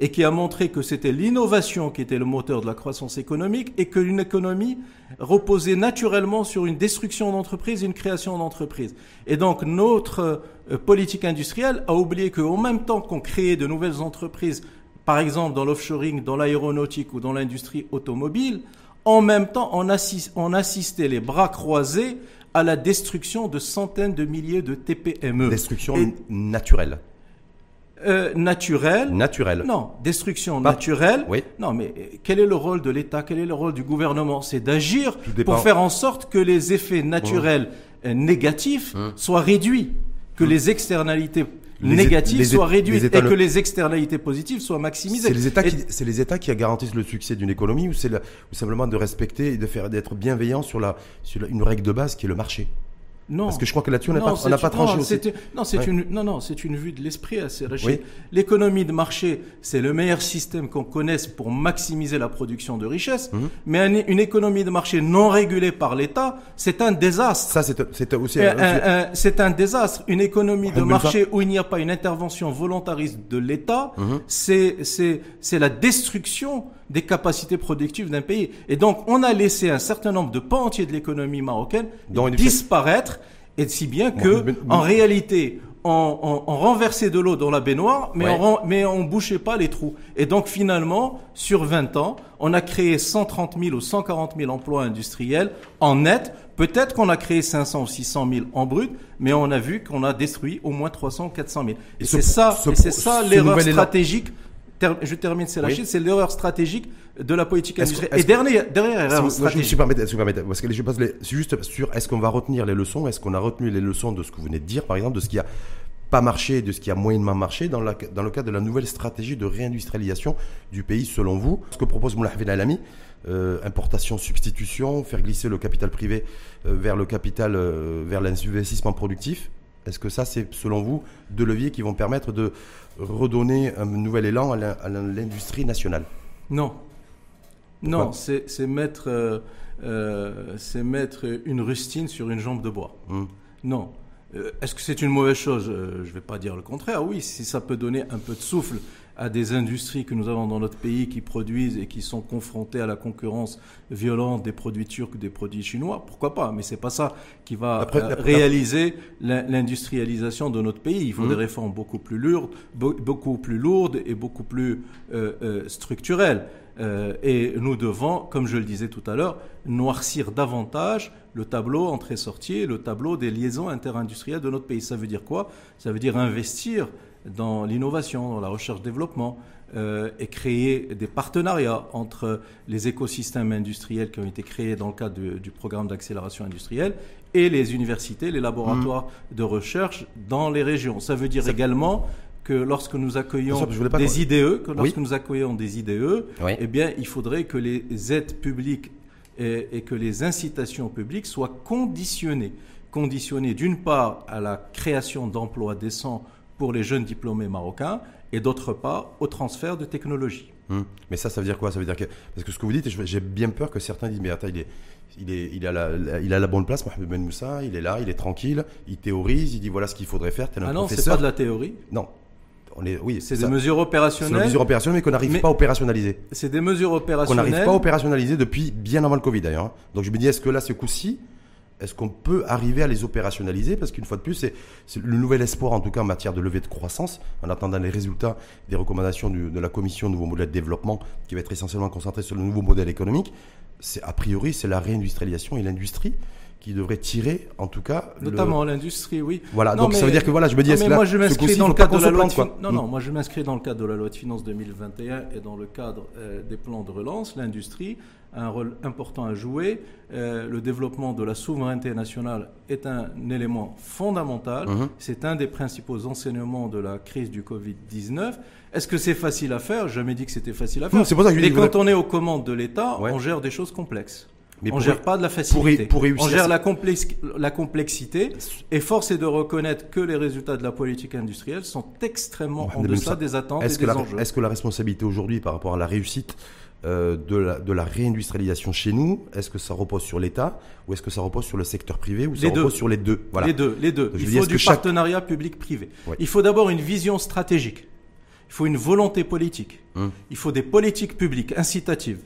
et qui a montré que c'était l'innovation qui était le moteur de la croissance économique et que une économie reposait naturellement sur une destruction d'entreprises et une création d'entreprises. Et donc notre euh, politique industrielle a oublié qu'au même temps qu'on créait de nouvelles entreprises, par exemple dans l'offshoring, dans l'aéronautique ou dans l'industrie automobile, en même temps on, on assistait les bras croisés à la destruction de centaines de milliers de TPME. Destruction naturelle. Euh, naturel. Naturel. Non, destruction naturelle. Oui. Non, mais euh, quel est le rôle de l'État? Quel est le rôle du gouvernement? C'est d'agir pour faire en sorte que les effets naturels euh, négatifs hum. soient réduits, que hum. les externalités négatives soient réduites et que les externalités positives soient maximisées. C'est les États, qui, c'est les États qui garantissent le succès d'une économie ou c'est simplement de respecter et de faire d'être bienveillant sur la sur une règle de base qui est le marché. Non. Parce que je crois que là-dessus, on n'a pas, pas, tranché non, aussi. Non, c'est une, non, non, c'est une vue de l'esprit assez riche. L'économie de marché, c'est le meilleur système qu'on connaisse pour maximiser la production de richesse. Mhm. Mais une économie de marché non régulée par l'État, c'est un désastre. Ça, c'est aussi. c'est un désastre. Une économie de marché où il n'y a pas une intervention volontariste de l'État, mhm. c'est c'est la destruction des capacités productives d'un pays. Et donc, on a laissé un certain nombre de pans entiers de l'économie marocaine disparaître, et si bien que, en réalité, on, renversait de l'eau dans la baignoire, mais, on, mais on bouchait pas les trous. Et donc, finalement, sur 20 ans, on a créé 130 000 ou 140 000 emplois industriels en net. Peut-être qu'on a créé 500 ou 600 000 en brut, mais on a vu qu'on a détruit au moins 300 ou 400 000. Et, c'est ça, c'est ça l'erreur stratégique je termine, c'est la c'est l'erreur stratégique de la politique industrielle. Et erreur stratégique. Je me parce que je passe juste sur est-ce qu'on va retenir les leçons, est-ce qu'on a retenu les leçons de ce que vous venez de dire, par exemple, de ce qui a pas marché, de ce qui a moyennement marché dans, la, dans le cadre de la nouvelle stratégie de réindustrialisation du pays, selon vous? Ce que propose Moulay Alami, euh, importation, substitution, faire glisser le capital privé euh, vers le capital, euh, vers l'investissement productif. Est-ce que ça, c'est selon vous deux leviers qui vont permettre de redonner un nouvel élan à l'industrie nationale Non. non, c'est mettre, euh, euh, mettre une rustine sur une jambe de bois. Hmm. Non. Euh, est-ce que c'est une mauvaise chose? Je ne vais pas dire le contraire. Oui, si ça peut donner un peu de souffle à des industries que nous avons dans notre pays qui produisent et qui sont confrontées à la concurrence violente des produits turcs, des produits chinois, pourquoi pas? Mais c'est pas ça qui va euh, réaliser l'industrialisation de notre pays. Il faut mmh. des réformes beaucoup plus lourdes, beaucoup plus lourdes et beaucoup plus euh, euh, structurelles. et nous devons, comme je le disais tout à l'heure, noircir davantage le tableau entrée-sortie, le tableau des liaisons interindustrielles de notre pays. Ça veut dire quoi? Ça veut dire investir dans l'innovation, dans la recherche-développement, euh, et créer des partenariats entre les écosystèmes industriels qui ont été créés dans le cadre du, programme d'accélération industrielle et les universités, les laboratoires mmh. de recherche dans les régions. Ça veut dire également que lorsque nous accueillons des IDE, que lorsque nous accueillons des IDE, eh bien, il faudrait que les aides publiques et, et que les incitations publiques soient conditionnées. Conditionnées d'une part à la création d'emplois décents pour les jeunes diplômés marocains et d'autre part au transfert de technologie. Hum. Mais ça, ça veut dire quoi? Ça veut dire que parce que ce que vous dites, j'ai bien peur que certains disent mais attends, il est, il est, il a la, il a la bonne place, Mohamed Ben Moussa, il est là, il est tranquille, il théorise, il dit voilà ce qu'il faudrait faire. ah non, c'est pas de la théorie. Non. On est, oui, c'est des mesures opérationnelles. Des mesures opérationnelles, mais qu'on n'arrive pas à opérationnaliser. C'est des mesures opérationnelles. Qu'on n'arrive pas à opérationnaliser depuis bien avant le Covid d'ailleurs. Hein. Donc je me dis, est-ce que là, ce coup-ci, est-ce qu'on peut arriver à les opérationnaliser? Parce qu'une fois de plus, c'est le nouvel espoir, en tout cas en matière de levée de croissance, en attendant les résultats des recommandations de la Commission Nouveau Modèle de Développement, qui va être essentiellement concentrée sur le nouveau modèle économique. C'est a priori, c'est la réindustrialisation et l'industrie qui devrait tirer, en tout cas, notamment l'industrie, oui. Voilà, donc ça veut dire que voilà, je me dis, est-ce que moi je m'inscris dans le cadre de la loi de non, non, moi je m'inscris dans le cadre de la loi de finances 2021 et dans le cadre euh, des plans de relance, l'industrie un rôle important à jouer. Euh, le développement de la souveraineté nationale est un élément fondamental. Mhm. C'est un des principaux enseignements de la crise du Covid-19. Est-ce que c'est facile à faire? Jamais dit que c'était facile à faire. c'est pour ça que Mais quand on est aux commandes de l'État, on gère des choses complexes. Mais on ne gère pas de la facilité. on gère la, la, complexité. Et force est de reconnaître que les résultats de la politique industrielle sont extrêmement en deçà des attentes et des enjeux. Est-ce que la responsabilité aujourd'hui par rapport à la réussite euh, de, la, de, la, réindustrialisation chez nous, est-ce que ça repose sur l'État ou est-ce que ça repose sur le secteur privé ou ça les repose deux. sur les deux? Voilà. Les deux, les deux. Il faut du partenariat public-privé. Il faut d'abord une vision stratégique. Il faut une volonté politique. Hum. Il faut des politiques publiques incitatives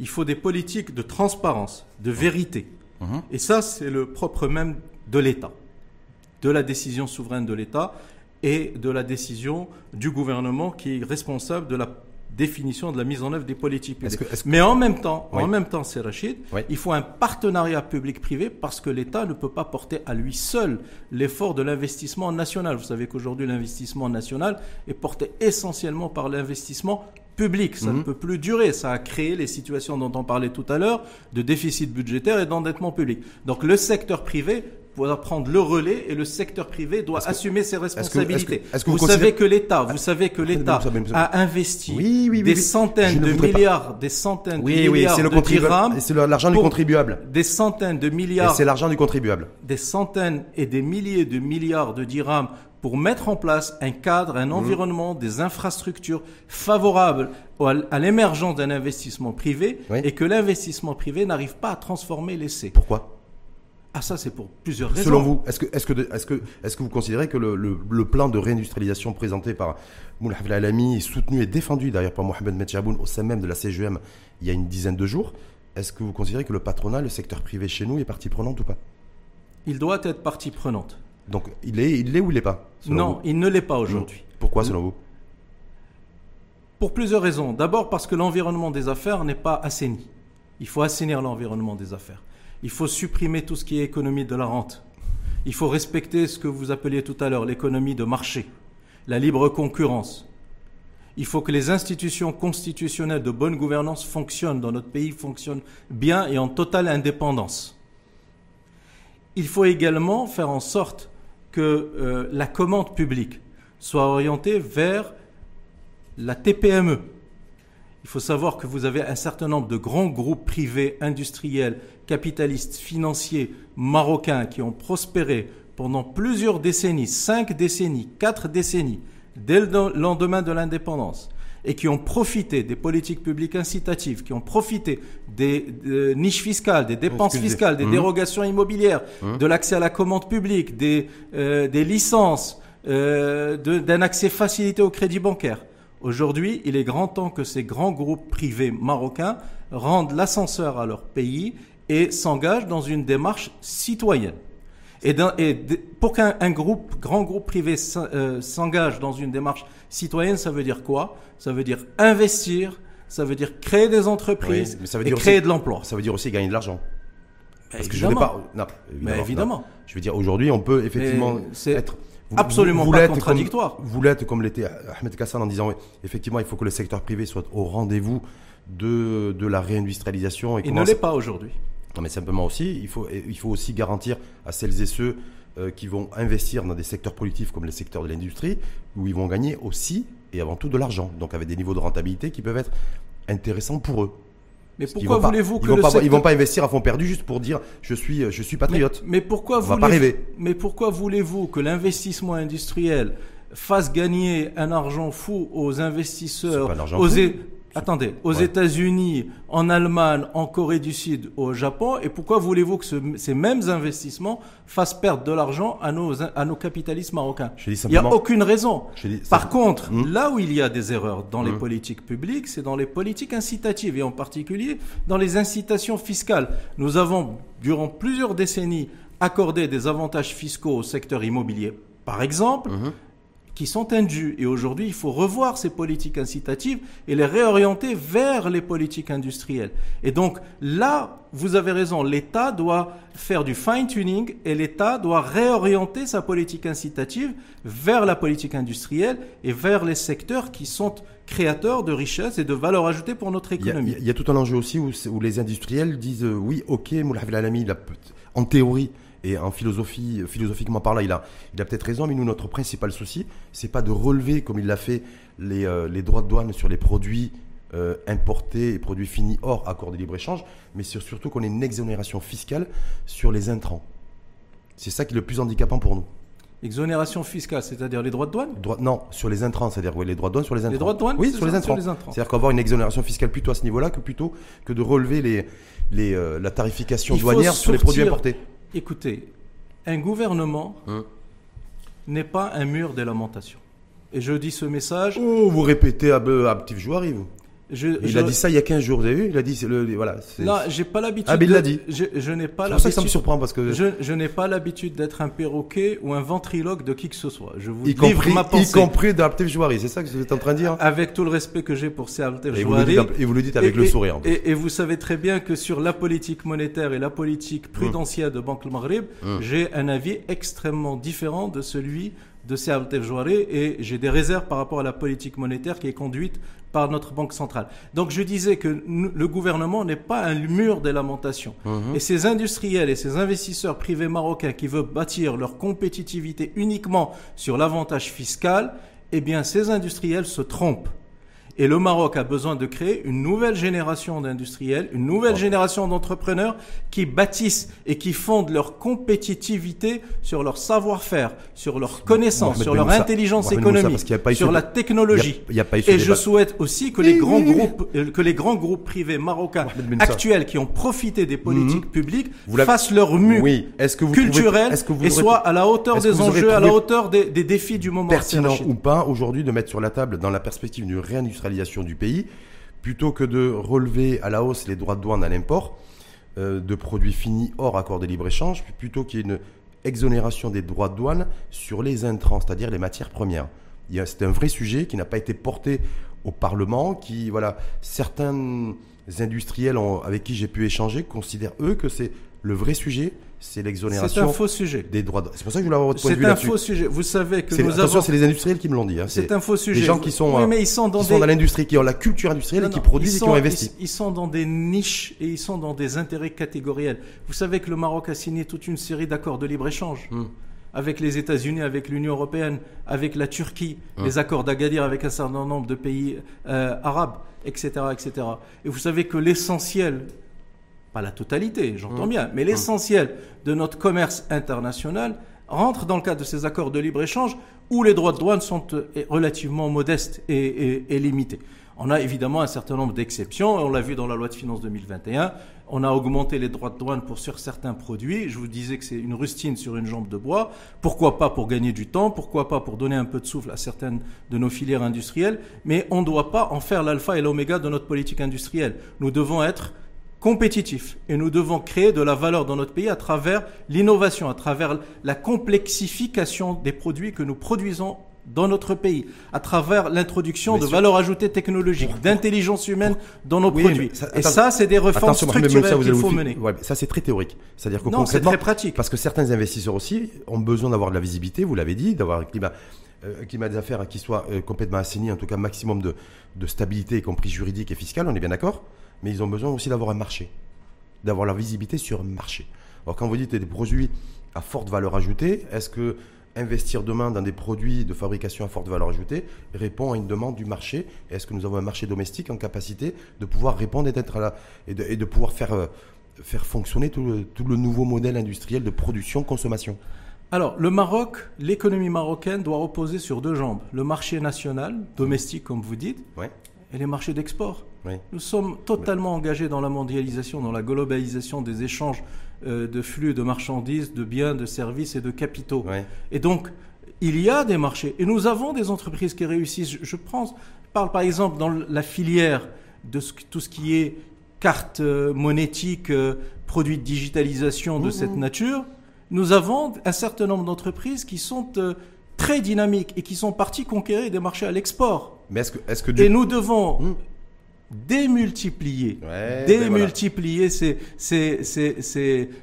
il faut des politiques de transparence, de vérité. Mhm. Et ça, c'est le propre même de l'État, de la décision souveraine de l'État et de la décision du gouvernement qui est responsable de la définition de la mise en œuvre des politiques publiques. Mais en même temps, en même temps, c'est Rachid, il faut un partenariat public-privé parce que l'État ne peut pas porter à lui seul l'effort de l'investissement national. Vous savez qu'aujourd'hui, l'investissement national est porté essentiellement par l'investissement public. Ça ne mhm. peut plus durer. Ça a créé les situations dont on parlait tout à l'heure de déficit budgétaire et d'endettement public. Donc le secteur privé doit prendre le relais et le secteur privé doit assumer ses responsabilités. vous, savez que l'État, vous savez que l'État a investi des centaines de milliards, des centaines de milliards de dirhams. C'est l'argent du contribuable. Des centaines de milliards. C'est l'argent du contribuable. Des centaines et des milliers de milliards de dirhams pour mettre en place un cadre, un mmh. environnement, des infrastructures favorables à l'émergence d'un investissement privé et que l'investissement privé n'arrive pas à transformer l'essai. Pourquoi? Ah ça c'est pour plusieurs raisons. Selon vous, est-ce que, est-ce que, est-ce que, est-ce que vous considérez que le, le, plan de réindustrialisation présenté par Moulay Alami, soutenu et défendu d'ailleurs par Mohamed Metchaboun au sein même de la CGM il y a une dizaine de jours, est-ce que vous considérez que le patronat, le secteur privé chez nous est partie prenante ou pas? Il doit être partie prenante. Donc il est, il est ou il l'est pas Non, il ne l'est pas aujourd'hui. Pourquoi selon vous? Pour plusieurs raisons. D'abord parce que l'environnement des affaires n'est pas assaini. Il faut assainir l'environnement des affaires. Il faut supprimer tout ce qui est économie de la rente. Il faut respecter ce que vous appeliez tout à l'heure l'économie de marché, la libre concurrence. Il faut que les institutions constitutionnelles de bonne gouvernance fonctionnent dans notre pays, fonctionnent bien et en totale indépendance. Il faut également faire en sorte que euh, la commande publique soit orientée vers la TPME. Il faut savoir que vous avez un certain nombre de grands groupes privés, industriels, capitalistes, financiers, marocains qui ont prospéré pendant plusieurs décennies, cinq décennies, quatre décennies, dès le lendemain de l'indépendance, et qui ont profité des politiques publiques incitatives, qui ont profité des, niches fiscales, des dépenses fiscales, des mmh. dérogations immobilières, mmh. de l'accès à la commande publique, des, euh, des licences, euh, d'un accès facilité au crédit bancaire. Aujourd'hui, il est grand temps que ces grands groupes privés marocains rendent l'ascenseur à leur pays et s'engagent dans une démarche citoyenne. Et, pour qu'un groupe, grand groupe privé euh, s'engage dans une démarche citoyenne, ça veut dire quoi? Ça veut dire investir, ça veut dire créer des entreprises ça veut dire et créer de l'emploi. Ça veut dire aussi gagner de l'argent. Parce que je pas. Non, évidemment. Je veux dire, aujourd'hui, on peut effectivement être absolument pas contradictoire. vous l'êtes comme l'était Ahmed Kassan en disant oui, effectivement, il faut que le secteur privé soit au rendez-vous de, de la réindustrialisation. Et il ne l'est pas aujourd'hui. Non, mais simplement aussi, il faut, il faut aussi garantir à celles et ceux euh, qui vont investir dans des secteurs productifs comme les secteurs de l'industrie, où ils vont gagner aussi et avant tout de l'argent, donc avec des niveaux de rentabilité qui peuvent être intéressants pour eux. Mais pourquoi voulez-vous que ils vont le pas, secteur... ils vont pas investir à fond perdu juste pour dire je suis je suis patriote. Mais, mais pourquoi voulez Mais pourquoi voulez-vous que l'investissement industriel fasse gagner un argent fou aux investisseurs, aux, Attendez, aux États-Unis, en Allemagne, en Corée du Sud, au Japon, et pourquoi voulez-vous que ces mêmes investissements fassent perdre de l'argent à nos, à nos capitalistes marocains? Il n'y a aucune raison. Par contre, hmm. là où il y a des erreurs dans les hmm. politiques publiques, c'est dans les politiques incitatives, et en particulier dans les incitations fiscales. Nous avons, durant plusieurs décennies, accordé des avantages fiscaux au secteur immobilier. Par exemple, hmm qui sont indus. Et aujourd'hui, il faut revoir ces politiques incitatives et les réorienter vers les politiques industrielles. Et donc là, vous avez raison, l'État doit faire du fine-tuning et l'État doit réorienter sa politique incitative vers la politique industrielle et vers les secteurs qui sont créateurs de richesses et de valeur ajoutée pour notre économie. Il y a, tout un enjeu aussi où, où les industriels disent euh, oui, ok, Moulahaf en théorie, et en philosophie, philosophiquement parlant, il a, il a peut-être raison, mais nous, notre principal souci, c'est pas de relever, comme il l'a fait, les, euh, les, droits de douane sur les produits euh, importés et produits finis hors accord de libre-échange, mais surtout qu'on ait une exonération fiscale sur les intrants. C'est ça qui est le plus handicapant pour nous. Exonération fiscale, c'est-à-dire les droits de douane Non, sur les intrants, c'est-à-dire les droits de douane sur les intrants. Les droits de douane Oui, sur les, intrants. C'est-à-dire qu'avoir une exonération fiscale plutôt à ce niveau-là que plutôt que de relever les, les, euh, la tarification douanière sur les produits importés. Écoutez, un gouvernement hein? n'est pas un mur des lamentations. Et je dis ce message. Oh, vous répétez à, à petit Jouari, il a dit ça il y a 15 jours, vous avez vu? Il a dit, le, voilà. Non, j'ai pas l'habitude. Ah, mais il l'a dit. Je, je n'ai pas l'habitude. C'est pour ça que ça me surprend parce que. Je, je n'ai pas l'habitude d'être un perroquet ou un ventriloque de qui que ce soit. Je vous y compris, ma pensée. Y compris d'Abtev Jouari, c'est ça que vous êtes en train de dire? Avec tout le respect que j'ai pour ces Jouari. Et vous le dites avec le sourire. Et, et, vous savez très bien que sur la politique monétaire et la politique prudentielle de Banque Le Maghreb, hum. j'ai un avis extrêmement différent de celui de Seabtev Jouari et j'ai des réserves par rapport à la politique monétaire qui est conduite par notre Banque centrale. Donc je disais que le gouvernement n'est pas un mur des lamentations. Mhm. Et ces industriels et ces investisseurs privés marocains qui veulent bâtir leur compétitivité uniquement sur l'avantage fiscal, eh bien ces industriels se trompent. Et le Maroc a besoin de créer une nouvelle génération d'industriels, une nouvelle génération d'entrepreneurs qui bâtissent et qui fondent leur compétitivité sur leur savoir-faire, sur leur connaissance, sur leur intelligence économique, sur la technologie. et je souhaite aussi que les grands groupes, euh, que les grands groupes privés marocains actuels qui ont profité des politiques mhm. publiques fassent leur mue culturelle et soient à la hauteur des enjeux, à la hauteur des, défis du moment. Pertinent ou pas aujourd'hui de mettre sur la table dans la perspective d'une réindustrialisation du pays, plutôt que de relever à la hausse les droits de douane à l'import euh, de produits finis hors accord de libre-échange, plutôt qu'il y ait une exonération des droits de douane sur les intrants, c'est-à-dire les matières premières. C'est un vrai sujet qui n'a pas été porté au Parlement, qui, voilà, certains industriels avec qui j'ai pu échanger considèrent, eux, que c'est le vrai sujet, c'est l'exonération. C'est un faux sujet. Des droits. C'est pour ça que je voulais avoir votre point de vue C'est un faux sujet. Vous savez que nous avons. c'est les industriels qui me l'ont dit. Hein. C'est un faux sujet. Les gens qui sont, mais ils sont dans, dans l'industrie, qui ont la culture industrielle et qui produisent et qui ont investi. Ils, sont dans des niches et ils sont dans des intérêts catégoriels. Vous savez que le Maroc a signé toute une série d'accords de libre échange. Hmm. Avec les États-Unis, avec l'Union européenne, avec la Turquie, hmm. les accords d'Agadir avec un certain nombre de pays euh, arabes, etc., etc. Et vous savez que l'essentiel pas la totalité, j'entends mmh. bien, mais mmh. l'essentiel de notre commerce international rentre dans le cadre de ces accords de libre-échange où les droits de douane sont euh, relativement modestes et, limités. On a évidemment un certain nombre d'exceptions, on l'a vu dans la loi de finances 2021, on a augmenté les droits de douane pour sur certains produits, je vous disais que c'est une rustine sur une jambe de bois, pourquoi pas pour gagner du temps, pourquoi pas pour donner un peu de souffle à certaines de nos filières industrielles, mais on ne doit pas en faire l'alpha et l'oméga de notre politique industrielle. Nous devons être compétitif. Et nous devons créer de la valeur dans notre pays à travers l'innovation, à travers la complexification des produits que nous produisons dans notre pays à travers l'introduction de valeur ajoutée technologique, d'intelligence humaine dans nos produits. et ça, c'est des réformes structurelles qu'il faut mener. ça, c'est très théorique. C'est-à-dire que non, c'est très pratique. Parce que certains investisseurs aussi ont besoin d'avoir de la visibilité, vous l'avez dit, d'avoir un climat, euh, climat des affaires qui soit euh, complètement assaini, en tout cas maximum de, de stabilité, y compris juridique et fiscale, on est bien d'accord Mais ils ont besoin aussi d'avoir un marché, d'avoir la visibilité sur un marché. Alors quand vous dites des produits à forte valeur ajoutée, est-ce que investir demain dans des produits de fabrication à forte valeur ajoutée répond à une demande du marché? Est-ce que nous avons un marché domestique en capacité de pouvoir répondre et, à et, de, pouvoir faire, euh, faire fonctionner tout le, tout le nouveau modèle industriel de production-consommation alors, le Maroc, l'économie marocaine doit reposer sur deux jambes. Le marché national, domestique comme vous dites, et les marchés d'export. Nous sommes totalement engagés dans la mondialisation, dans la globalisation des échanges euh, de flux de marchandises, de biens, de services et de capitaux. Et donc, il y a des marchés. Et nous avons des entreprises qui réussissent. Je, pense, parle par exemple dans la filière de tout ce qui est carte euh, monétique, euh, produits de digitalisation de cette nature. Nous avons un certain nombre d'entreprises qui sont très dynamiques et qui sont parties conquérir des marchés à l'export. Mais est-ce que, est-ce que Et nous devons hmm démultiplier, ben démultiplier ces, ces, ces,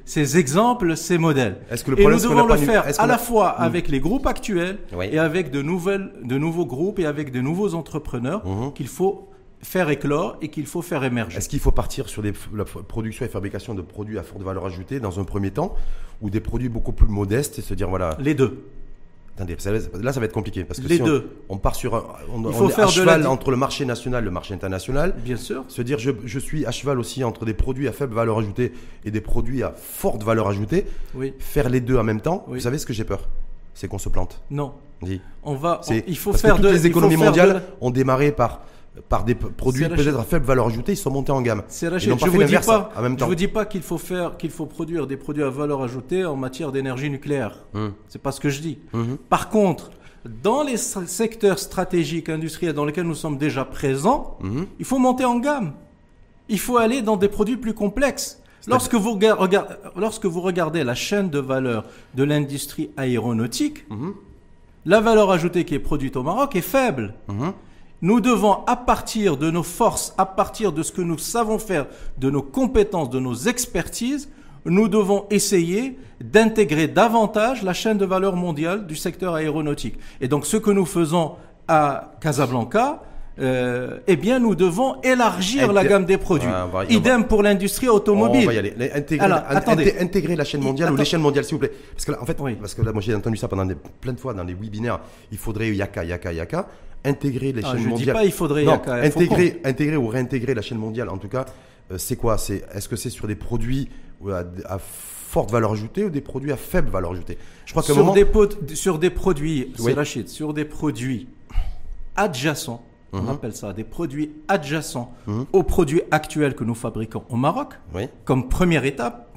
ces, exemples, ces modèles. Que le et nous devons le faire à la fois hmm. avec les groupes actuels et avec de, nouvelles, de nouveaux groupes et avec de nouveaux entrepreneurs mhm. qu'il faut faire éclore et qu'il faut faire émerger. Est-ce qu'il faut partir sur des, la production et fabrication de produits à forte valeur ajoutée dans un premier temps ou des produits beaucoup plus modestes et se dire voilà... Les deux. Attendez, là ça va être compliqué parce que les deux. On, part sur, on, Il faut est à cheval entre le marché national et le marché international. Bien sûr. Se dire, je, je, suis à cheval aussi entre des produits à faible valeur ajoutée et des produits à forte valeur ajoutée. Oui. Faire les deux en même temps. Vous savez ce que j'ai peur, c'est qu'on se plante. Non. On va. il faut faire que toutes les économies mondiales ont démarré par par des produits peut-être à faible valeur ajoutée, ils sont montés en gamme. C'est Je vous dis pas, je vous dis pas qu'il faut faire, qu'il faut produire des produits à valeur ajoutée en matière d'énergie nucléaire. Hum. C'est pas ce que je dis. Hum. Par contre, dans les secteurs stratégiques industriels dans lesquels nous sommes déjà présents, hum. il faut monter en gamme. Il faut aller dans des produits plus complexes. Lorsque vous, regardez, lorsque vous regardez la chaîne de valeur de l'industrie aéronautique, la valeur ajoutée qui est produite au Maroc est faible. Nous devons, à partir de nos forces, à partir de ce que nous savons faire, de nos compétences, de nos expertises, nous devons essayer d'intégrer davantage la chaîne de valeur mondiale du secteur aéronautique. Et donc ce que nous faisons à Casablanca, euh, eh bien, nous devons élargir la gamme des produits. Idem pour l'industrie automobile. On va y aller. Intégrer, intégrer la chaîne mondiale ou l'échelle mondiale, s'il vous plaît. Parce que là, en fait, parce que là, moi, j'ai entendu ça pendant des, plein de fois dans les webinaires. Il faudrait yaka, yaka, yaka intégrer les ah, chaînes mondiales. Dis pas il faudrait non, intégrer, intégrer ou réintégrer la chaîne mondiale. En tout cas, euh, c'est quoi? C'est est-ce que c'est sur des produits à, forte valeur ajoutée ou des produits à faible valeur ajoutée? Je crois que sur, des sur des produits, oui. Rachid, sur des produits adjacents. On mhm. appelle ça des produits adjacents mhm. aux produits actuels que nous fabriquons au Maroc, comme première étape,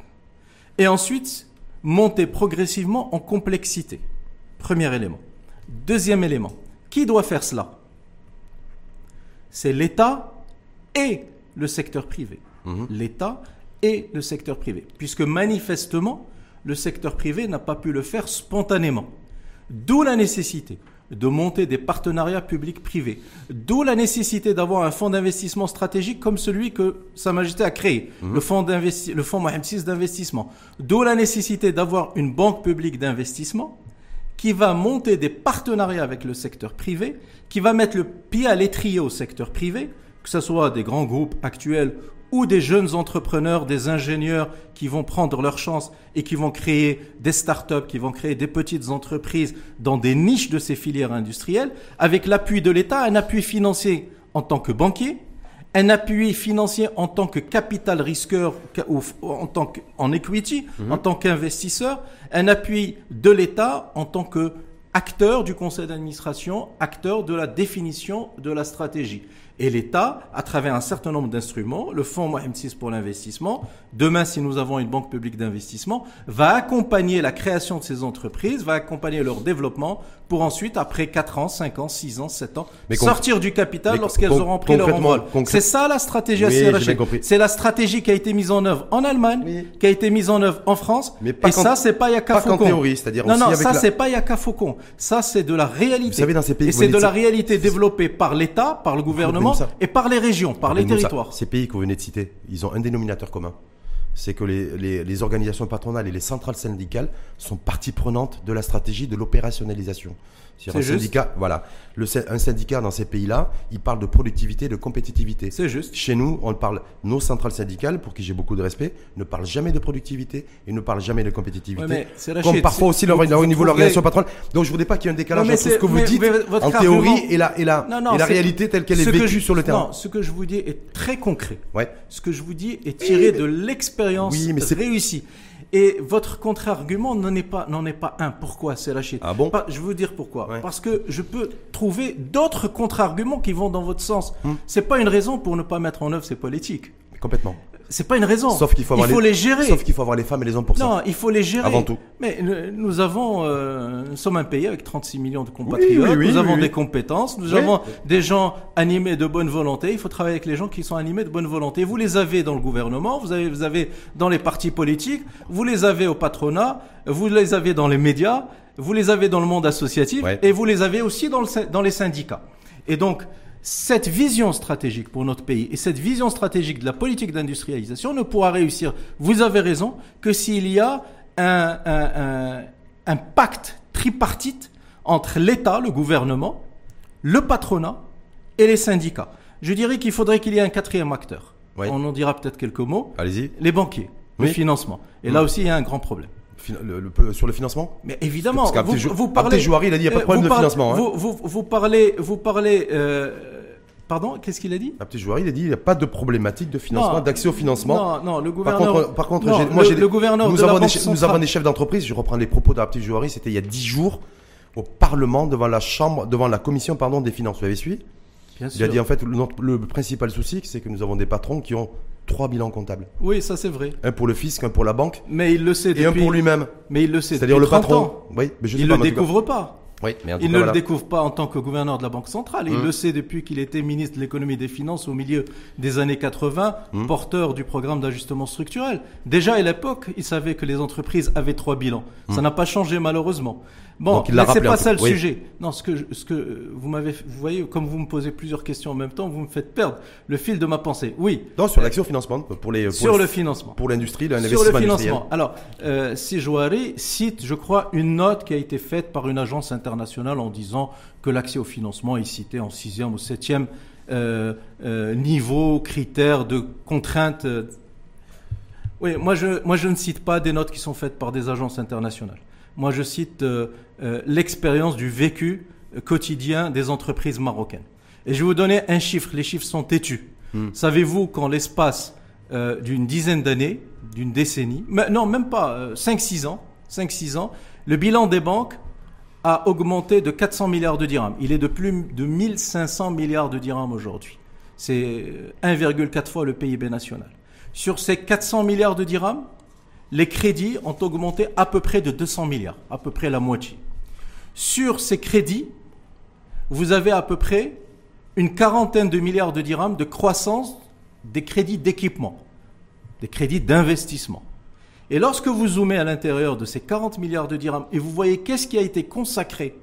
et ensuite monter progressivement en complexité. Premier élément. Deuxième élément, qui doit faire cela? C'est l'État et le secteur privé. Mhm. L'État et le secteur privé. Puisque manifestement, le secteur privé n'a pas pu le faire spontanément. D'où la nécessité de monter des partenariats publics-privés. D'où la nécessité d'avoir un fonds d'investissement stratégique comme celui que Sa Majesté a créé, mhm. le fonds, le fonds Mohamed VI d'investissement. D'où la nécessité d'avoir une banque publique d'investissement qui va monter des partenariats avec le secteur privé, qui va mettre le pied à l'étrier au secteur privé, que ce soit des grands groupes actuels ou des jeunes entrepreneurs, des ingénieurs qui vont prendre leur chance et qui vont créer des startups, qui vont créer des petites entreprises dans des niches de ces filières industrielles, avec l'appui de l'État, un appui financier en tant que banquier, un appui financier en tant que capital risqueur ou en tant qu'en equity, mhm. en tant qu'investisseur, un appui de l'État en tant que acteur du conseil d'administration, acteur de la définition de la stratégie. Et l'État, à travers un certain nombre d'instruments, le fonds Mohamed 6 pour l'investissement, demain si nous avons une banque publique d'investissement, va accompagner la création de ces entreprises, va accompagner leur développement pour ensuite, après 4 ans, 5 ans, 6 ans, 7 ans, sortir du capital lorsqu'elles auront pris leur envol. C'est ça la stratégie oui, C'est la stratégie qui a été mise en œuvre en Allemagne, qui a été mise en œuvre en France. Mais et ça, c'est pas Yaka Faucon. théorie, c'est-à-dire Non, non, ça, c'est pas Yaka Faucon. Ça, c'est de la réalité. Vous savez, dans ces pays, et c'est de la réalité développée par l'État, par le gouvernement et par les régions, par les territoires. Ces pays que vous venez de citer, ils ont un dénominateur commun c'est que les, organisations patronales et les centrales syndicales sont partie prenante de la stratégie de l'opérationnalisation. Un syndicat, voilà, le, un syndicat dans ces pays-là, il parle de productivité, de compétitivité. C'est juste. Chez nous, on parle, nos centrales syndicales, pour qui j'ai beaucoup de respect, ne parlent jamais de productivité et ne parent jamais de compétitivité. comme parfois aussi au niveau de l'organisation patronale. Donc je ne voudrais pas qu'il y ait un décalage entre ce que vous dites en théorie et la, et la, et la réalité telle qu'elle est vécue sur le terrain. Non, ce que je vous dis est très concret. Ouais. Ce que je vous dis est tiré de l'expérience oui, réussie. Et votre contre-argument n'en est pas, n'en est pas un. Pourquoi c'est lâché Ah bon Je veux dire pourquoi. Parce que je peux trouver d'autres contre-arguments qui vont dans votre sens. Ce hmm. C'est pas une raison pour ne pas mettre en œuvre ces politiques. Complètement. C'est pas une raison. Sauf qu'il faut, il faut les, gérer. Sauf qu'il faut avoir les femmes et les hommes pour ça. Non, il faut les gérer. Avant tout. Mais nous avons, euh, nous sommes un pays avec 36 millions de compatriotes. nous avons des compétences. Nous avons des gens animés de bonne volonté. Il faut travailler avec les gens qui sont animés de bonne volonté. Vous les avez dans le gouvernement. Vous avez, vous avez dans les partis politiques. Vous les avez au patronat. Vous les avez dans les médias. Vous les avez dans le monde associatif. Et vous les avez aussi dans, le, dans les syndicats. Et donc, cette vision stratégique pour notre pays et cette vision stratégique de la politique d'industrialisation ne pourra réussir, vous avez raison, que s'il y a un, un, pacte tripartite entre l'État, le gouvernement, le patronat et les syndicats. Je dirais qu'il faudrait qu'il y ait un quatrième acteur. On en dira peut-être quelques mots. Allez-y. Les banquiers, le financement. Et là aussi, il y a un grand problème sur le financement Mais évidemment, Parce vous, vous parlez. Jouari, il a dit il n'y a pas de problème de financement. Hein. Vous, vous, vous, parlez, vous parlez. Euh, pardon, qu'est-ce qu'il a dit? Petit Jouari, il a dit il n'y a pas de problématique de financement, d'accès au financement. Non, non, le gouverneur. Par contre, moi, j'ai le, gouverneur nous, avons des, nous avons des chefs d'entreprise. Je reprends les propos d'Abti Jouari. C'était il y a dix jours au Parlement devant la chambre, devant la commission pardon des finances. Vous avez suivi? Bien Il a dit en fait le, le principal souci, c'est que nous avons des patrons qui ont trois bilans comptables. Oui, ça c'est vrai. Un pour le fisc, un pour la banque. Mais il le sait depuis... Et un pour lui-même. Mais il le sait. C'est-à-dire le patron. Oui, mais je il ne le découvre pas. Oui, mais il ne le découvre pas en tant que gouverneur de la Banque centrale. Il hum. le sait depuis qu'il était ministre de l'économie et des finances au milieu des années 80, hum. porteur du programme d'ajustement structurel. Déjà à l'époque, il savait que les entreprises avaient trois bilans. Ça hum. n'a pas changé malheureusement. Bon, mais c'est pas ça le sujet. Non, ce que ce que vous m'avez, vous voyez, comme vous me posez plusieurs questions en même temps, vous me faites perdre le fil de ma pensée. Oui. Non, sur l'action financement pour les sur le, financement pour l'industrie, l'investissement Sur le financement. Alors, euh, si Joari cite, je crois, une note qui a été faite par une agence internationale en disant que l'accès au financement est cité en sixième ou septième euh, euh, niveau, critère de contrainte. Oui, moi je moi je ne cite pas des notes qui sont faites par des agences internationales. Moi, je cite euh, euh, l'expérience du vécu euh, quotidien des entreprises marocaines. Et je vais vous donner un chiffre. Les chiffres sont têtus. Hmm. Savez-vous qu'en l'espace d'une dizaine d'années, d'une décennie, mais non, même pas, 5-6 ans, 5-6 ans, le bilan des banques a augmenté de 400 milliards de dirhams. Il est de plus de 1500 milliards de dirhams aujourd'hui. C'est 1,4 fois le PIB national. Sur ces 400 milliards de dirhams, les crédits ont augmenté à peu près de 200 milliards, à peu près la moitié. Sur ces crédits, vous avez à peu près une quarantaine de milliards de dirhams de croissance des crédits d'équipement, des crédits d'investissement. Et lorsque vous zoomez à l'intérieur de ces 40 milliards de dirhams et vous voyez qu'est-ce qui a été consacré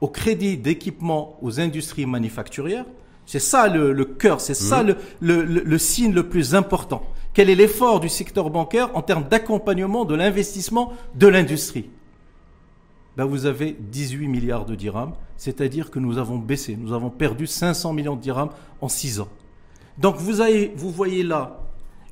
au crédit d'équipement aux industries manufacturières, c'est ça le, cœur, c'est ça mmh. le signe le plus important. Quel est l'effort du secteur bancaire en termes d'accompagnement de l'investissement de l'industrie? Ben Vous avez 18 milliards de dirhams, c'est-à-dire que nous avons baissé, nous avons perdu 500 millions de dirhams en 6 ans. Donc vous, avez, vous voyez là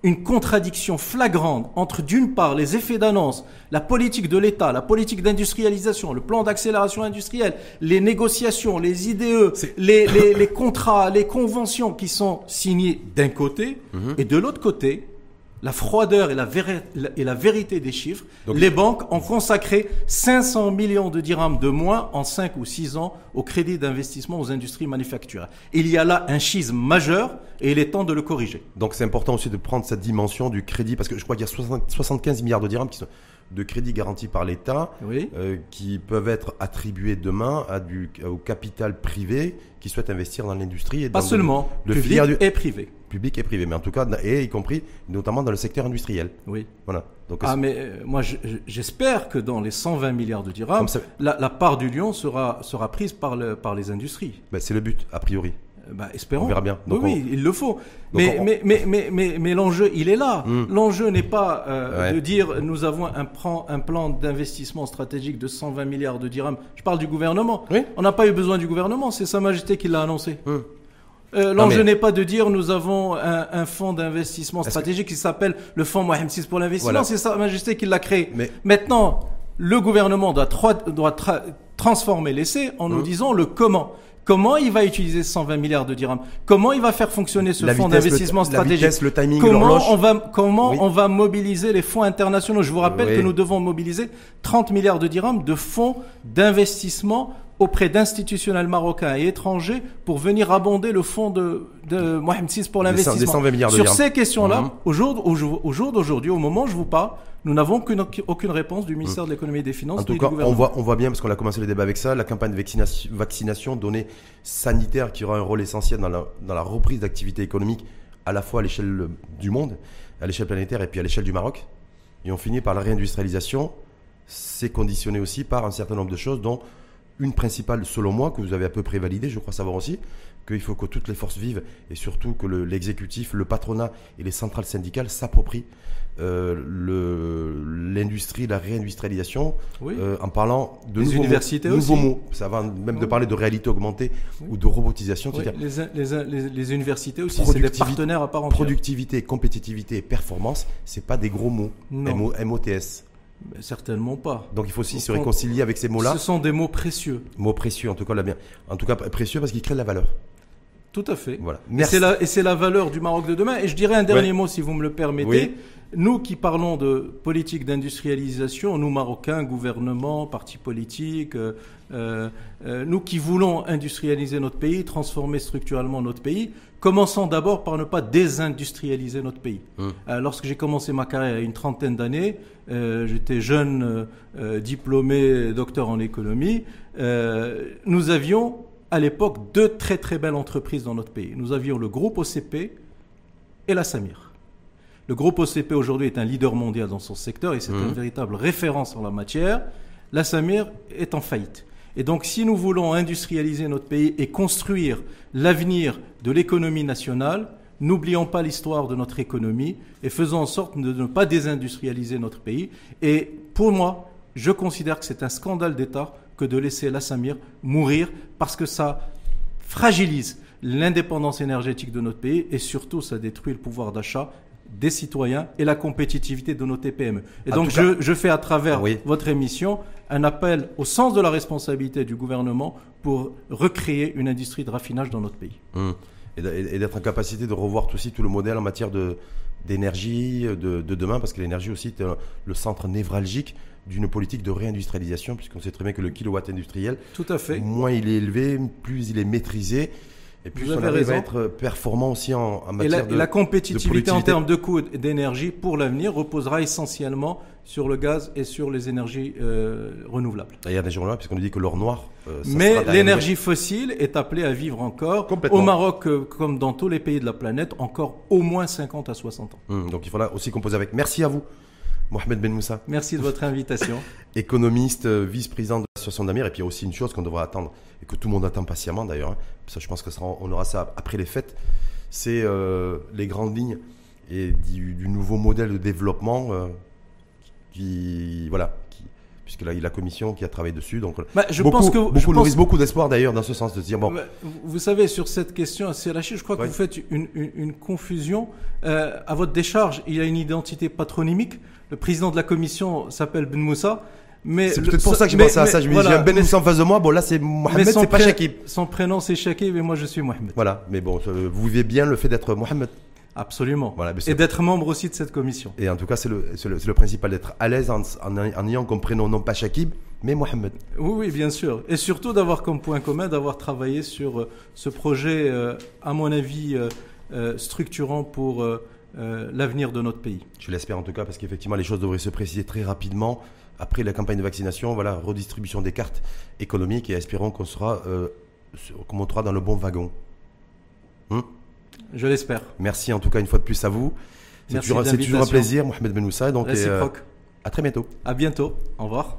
une contradiction flagrante entre d'une part les effets d'annonce, la politique de l'État, la politique d'industrialisation, le plan d'accélération industrielle, les négociations, les IDE, les, les, contrats, les conventions qui sont signés d'un côté, mhm. et de l'autre côté, la froideur et la, et la vérité des chiffres, les banques ont consacré 500 millions de dirhams de moins en 5 ou 6 ans au crédit d'investissement aux industries manufacturières. Il y a là un schisme majeur et il est temps de le corriger. Donc c'est important aussi de prendre cette dimension du crédit, parce que je crois qu'il y a 75 milliards de dirhams qui sont de crédits garantis par l'État euh, qui peuvent être attribués demain à du, au capital privé qui souhaite investir dans l'industrie. et Pas seulement, le, public et privé. Public et privé, mais en tout cas, et y compris notamment dans le secteur industriel. Oui. Voilà. Donc, ah, mais euh, moi, j'espère que dans les 120 milliards de dirhams, la, part du lion sera, sera prise par, le, par les industries. Ben, C'est le but, a priori. Bah, espérons. On verra bien. oui, il le faut. Mais, mais, mais, mais, mais, mais l'enjeu, il est là. Hmm. L'enjeu n'est pas euh, de dire nous avons un, plan, un plan d'investissement stratégique de 120 milliards de dirhams. Je parle du gouvernement. On n'a pas eu besoin du gouvernement, c'est Sa Majesté qui l'a annoncé. Hmm. Euh, l'enjeu n'est pas de dire nous avons un, un fonds d'investissement stratégique qui s'appelle le fonds Mohamed VI pour l'investissement. C'est Sa Majesté qui l'a créé. Mais... Maintenant, le gouvernement doit, doit transformer l'essai en nous hmm. disant le comment. Comment il va utiliser 120 milliards de dirhams? Comment il va faire fonctionner ce fonds d'investissement stratégique? le timing, Comment on va comment on va mobiliser les fonds internationaux? Je vous rappelle que nous devons mobiliser 30 milliards de dirhams de fonds d'investissement auprès d'institutionnels marocains et étrangers pour venir abonder le fonds de, de Mohamed VI pour l'investissement. Sur ces questions-là, mhm. au jour, au jour d'aujourd'hui, au moment où je vous parle, nous n'avons aucune, aucune réponse du ministère de l'économie et des finances. En tout cas, on voit, on voit bien, parce qu'on a commencé le débat avec ça, la campagne de vaccination, vaccination donnée sanitaire qui aura un rôle essentiel dans la, dans la reprise d'activité économique, à la fois à l'échelle du monde, à l'échelle planétaire et puis à l'échelle du Maroc. Et on finit par la réindustrialisation. C'est conditionné aussi par un certain nombre de choses, dont une principale, selon moi, que vous avez à peu près validée, je crois savoir aussi, qu'il faut que toutes les forces vivent et surtout que l'exécutif, le, patronat et les centrales syndicales s'approprient euh, l'industrie, la réindustrialisation, euh, en parlant de nouveaux, universités mots, nouveaux mots. Ça va même de parler de réalité augmentée ou de robotisation. les, les, universités aussi, c'est des partenaires à part entière. Productivité, compétitivité et performance, c'est pas des gros mots. MOTS. Certainement pas. Donc il faut aussi se réconcilier avec ces mots-là. Ce sont des mots précieux. Mots précieux, en tout cas, là bien. En tout cas, précieux parce qu'ils créent de la valeur. Tout à fait. Voilà. Et c'est la, valeur du Maroc de demain. Et je dirais un dernier mot, si vous me le permettez. Nous qui parlons de politique d'industrialisation, nous Marocains, gouvernement, partis politiques, euh, euh, euh, nous qui voulons industrialiser notre pays, transformer structurellement notre pays, commençons d'abord par ne pas désindustrialiser notre pays. Hum. lorsque j'ai commencé ma carrière il y a une trentaine d'années, j'étais jeune diplômé docteur en économie, nous avions à l'époque deux très très belles entreprises dans notre pays. Nous avions le groupe OCP et la Samir. Le groupe OCP aujourd'hui est un leader mondial dans son secteur et c'est une mmh. véritable référence en la matière. La Samir est en faillite. Et donc si nous voulons industrialiser notre pays et construire l'avenir de l'économie nationale, n'oublions pas l'histoire de notre économie et faisons en sorte de ne pas désindustrialiser notre pays. Et pour moi, je considère que c'est un scandale d'État que de laisser la Samir mourir parce que ça fragilise l'indépendance énergétique de notre pays et surtout ça détruit le pouvoir d'achat des citoyens et la compétitivité de nos TPME. Et donc je, fais à travers votre émission un appel au sens de la responsabilité du gouvernement pour recréer une industrie de raffinage dans notre pays. Hum. Et d'être en capacité de revoir aussi tout le modèle en matière d'énergie de, de, demain, parce que l'énergie aussi est le centre névralgique d'une politique de réindustrialisation, puisqu'on sait très bien que le kilowatt industriel, Tout à fait. moins il est élevé, plus il est maîtrisé. Et puis, on arrive à être performant aussi en, matière et la, de. la compétitivité en termes de coûts d'énergie pour l'avenir reposera essentiellement sur le gaz et sur les énergies euh, renouvelables. Il y a des journaux puisqu'on nous dit que l'or noir. Euh, Mais l'énergie fossile est appelée à vivre encore, au Maroc euh, comme dans tous les pays de la planète, encore au moins 50 à 60 ans. Hum, donc il faudra aussi composer avec. Merci à vous. Mohamed Ben Moussa. Merci de votre invitation. Économiste, vice-président de l'association d'Amir. Et puis il y a aussi une chose qu'on devra attendre et que tout le monde attend patiemment d'ailleurs. Hein. Ça, je pense qu'on aura ça après les fêtes. C'est euh, les grandes lignes et du, nouveau modèle de développement euh, qui, voilà, puisque là, il y a la commission qui a travaillé dessus. Donc, bah, je beaucoup, pense que beaucoup d'espoir d'ailleurs dans ce sens de dire bon. Bah, vous savez, sur cette question assez lâchée, je crois que vous faites une, une, confusion. Euh, à votre décharge, il y a une identité patronymique. Le président de la commission s'appelle Ben Moussa. Mais c'est peut-être pour ça que j'ai pensé à ça. Je me dis, j'ai Ben Moussa en face de moi. Bon, là, c'est Mohamed, c'est pas Shakib. Son prénom, c'est Shakib et moi, je suis Mohamed. Voilà. Mais bon, vous vivez bien le fait d'être Mohamed. Absolument. Voilà, Et d'être membre aussi de cette commission. Et en tout cas, c'est le, le, le principal d'être à l'aise en, en- en ayant comme prénom non pas Shakib, mais Mohamed. Oui, oui, bien sûr. Et surtout d'avoir comme point commun d'avoir travaillé sur euh, ce projet, euh, à mon avis, euh, euh, structurant pour l'avenir de notre pays. Je l'espère en tout cas, parce qu'effectivement, les choses devraient se préciser très rapidement. Après la campagne de vaccination, voilà, redistribution des cartes économiques et espérons qu'on sera, qu'on montera dans le bon wagon. Hum Je l'espère. Merci en tout cas une fois de plus à vous. C'est toujours, un plaisir, Mohamed Benoussa. Donc, et, euh, à très bientôt. À bientôt. Au revoir.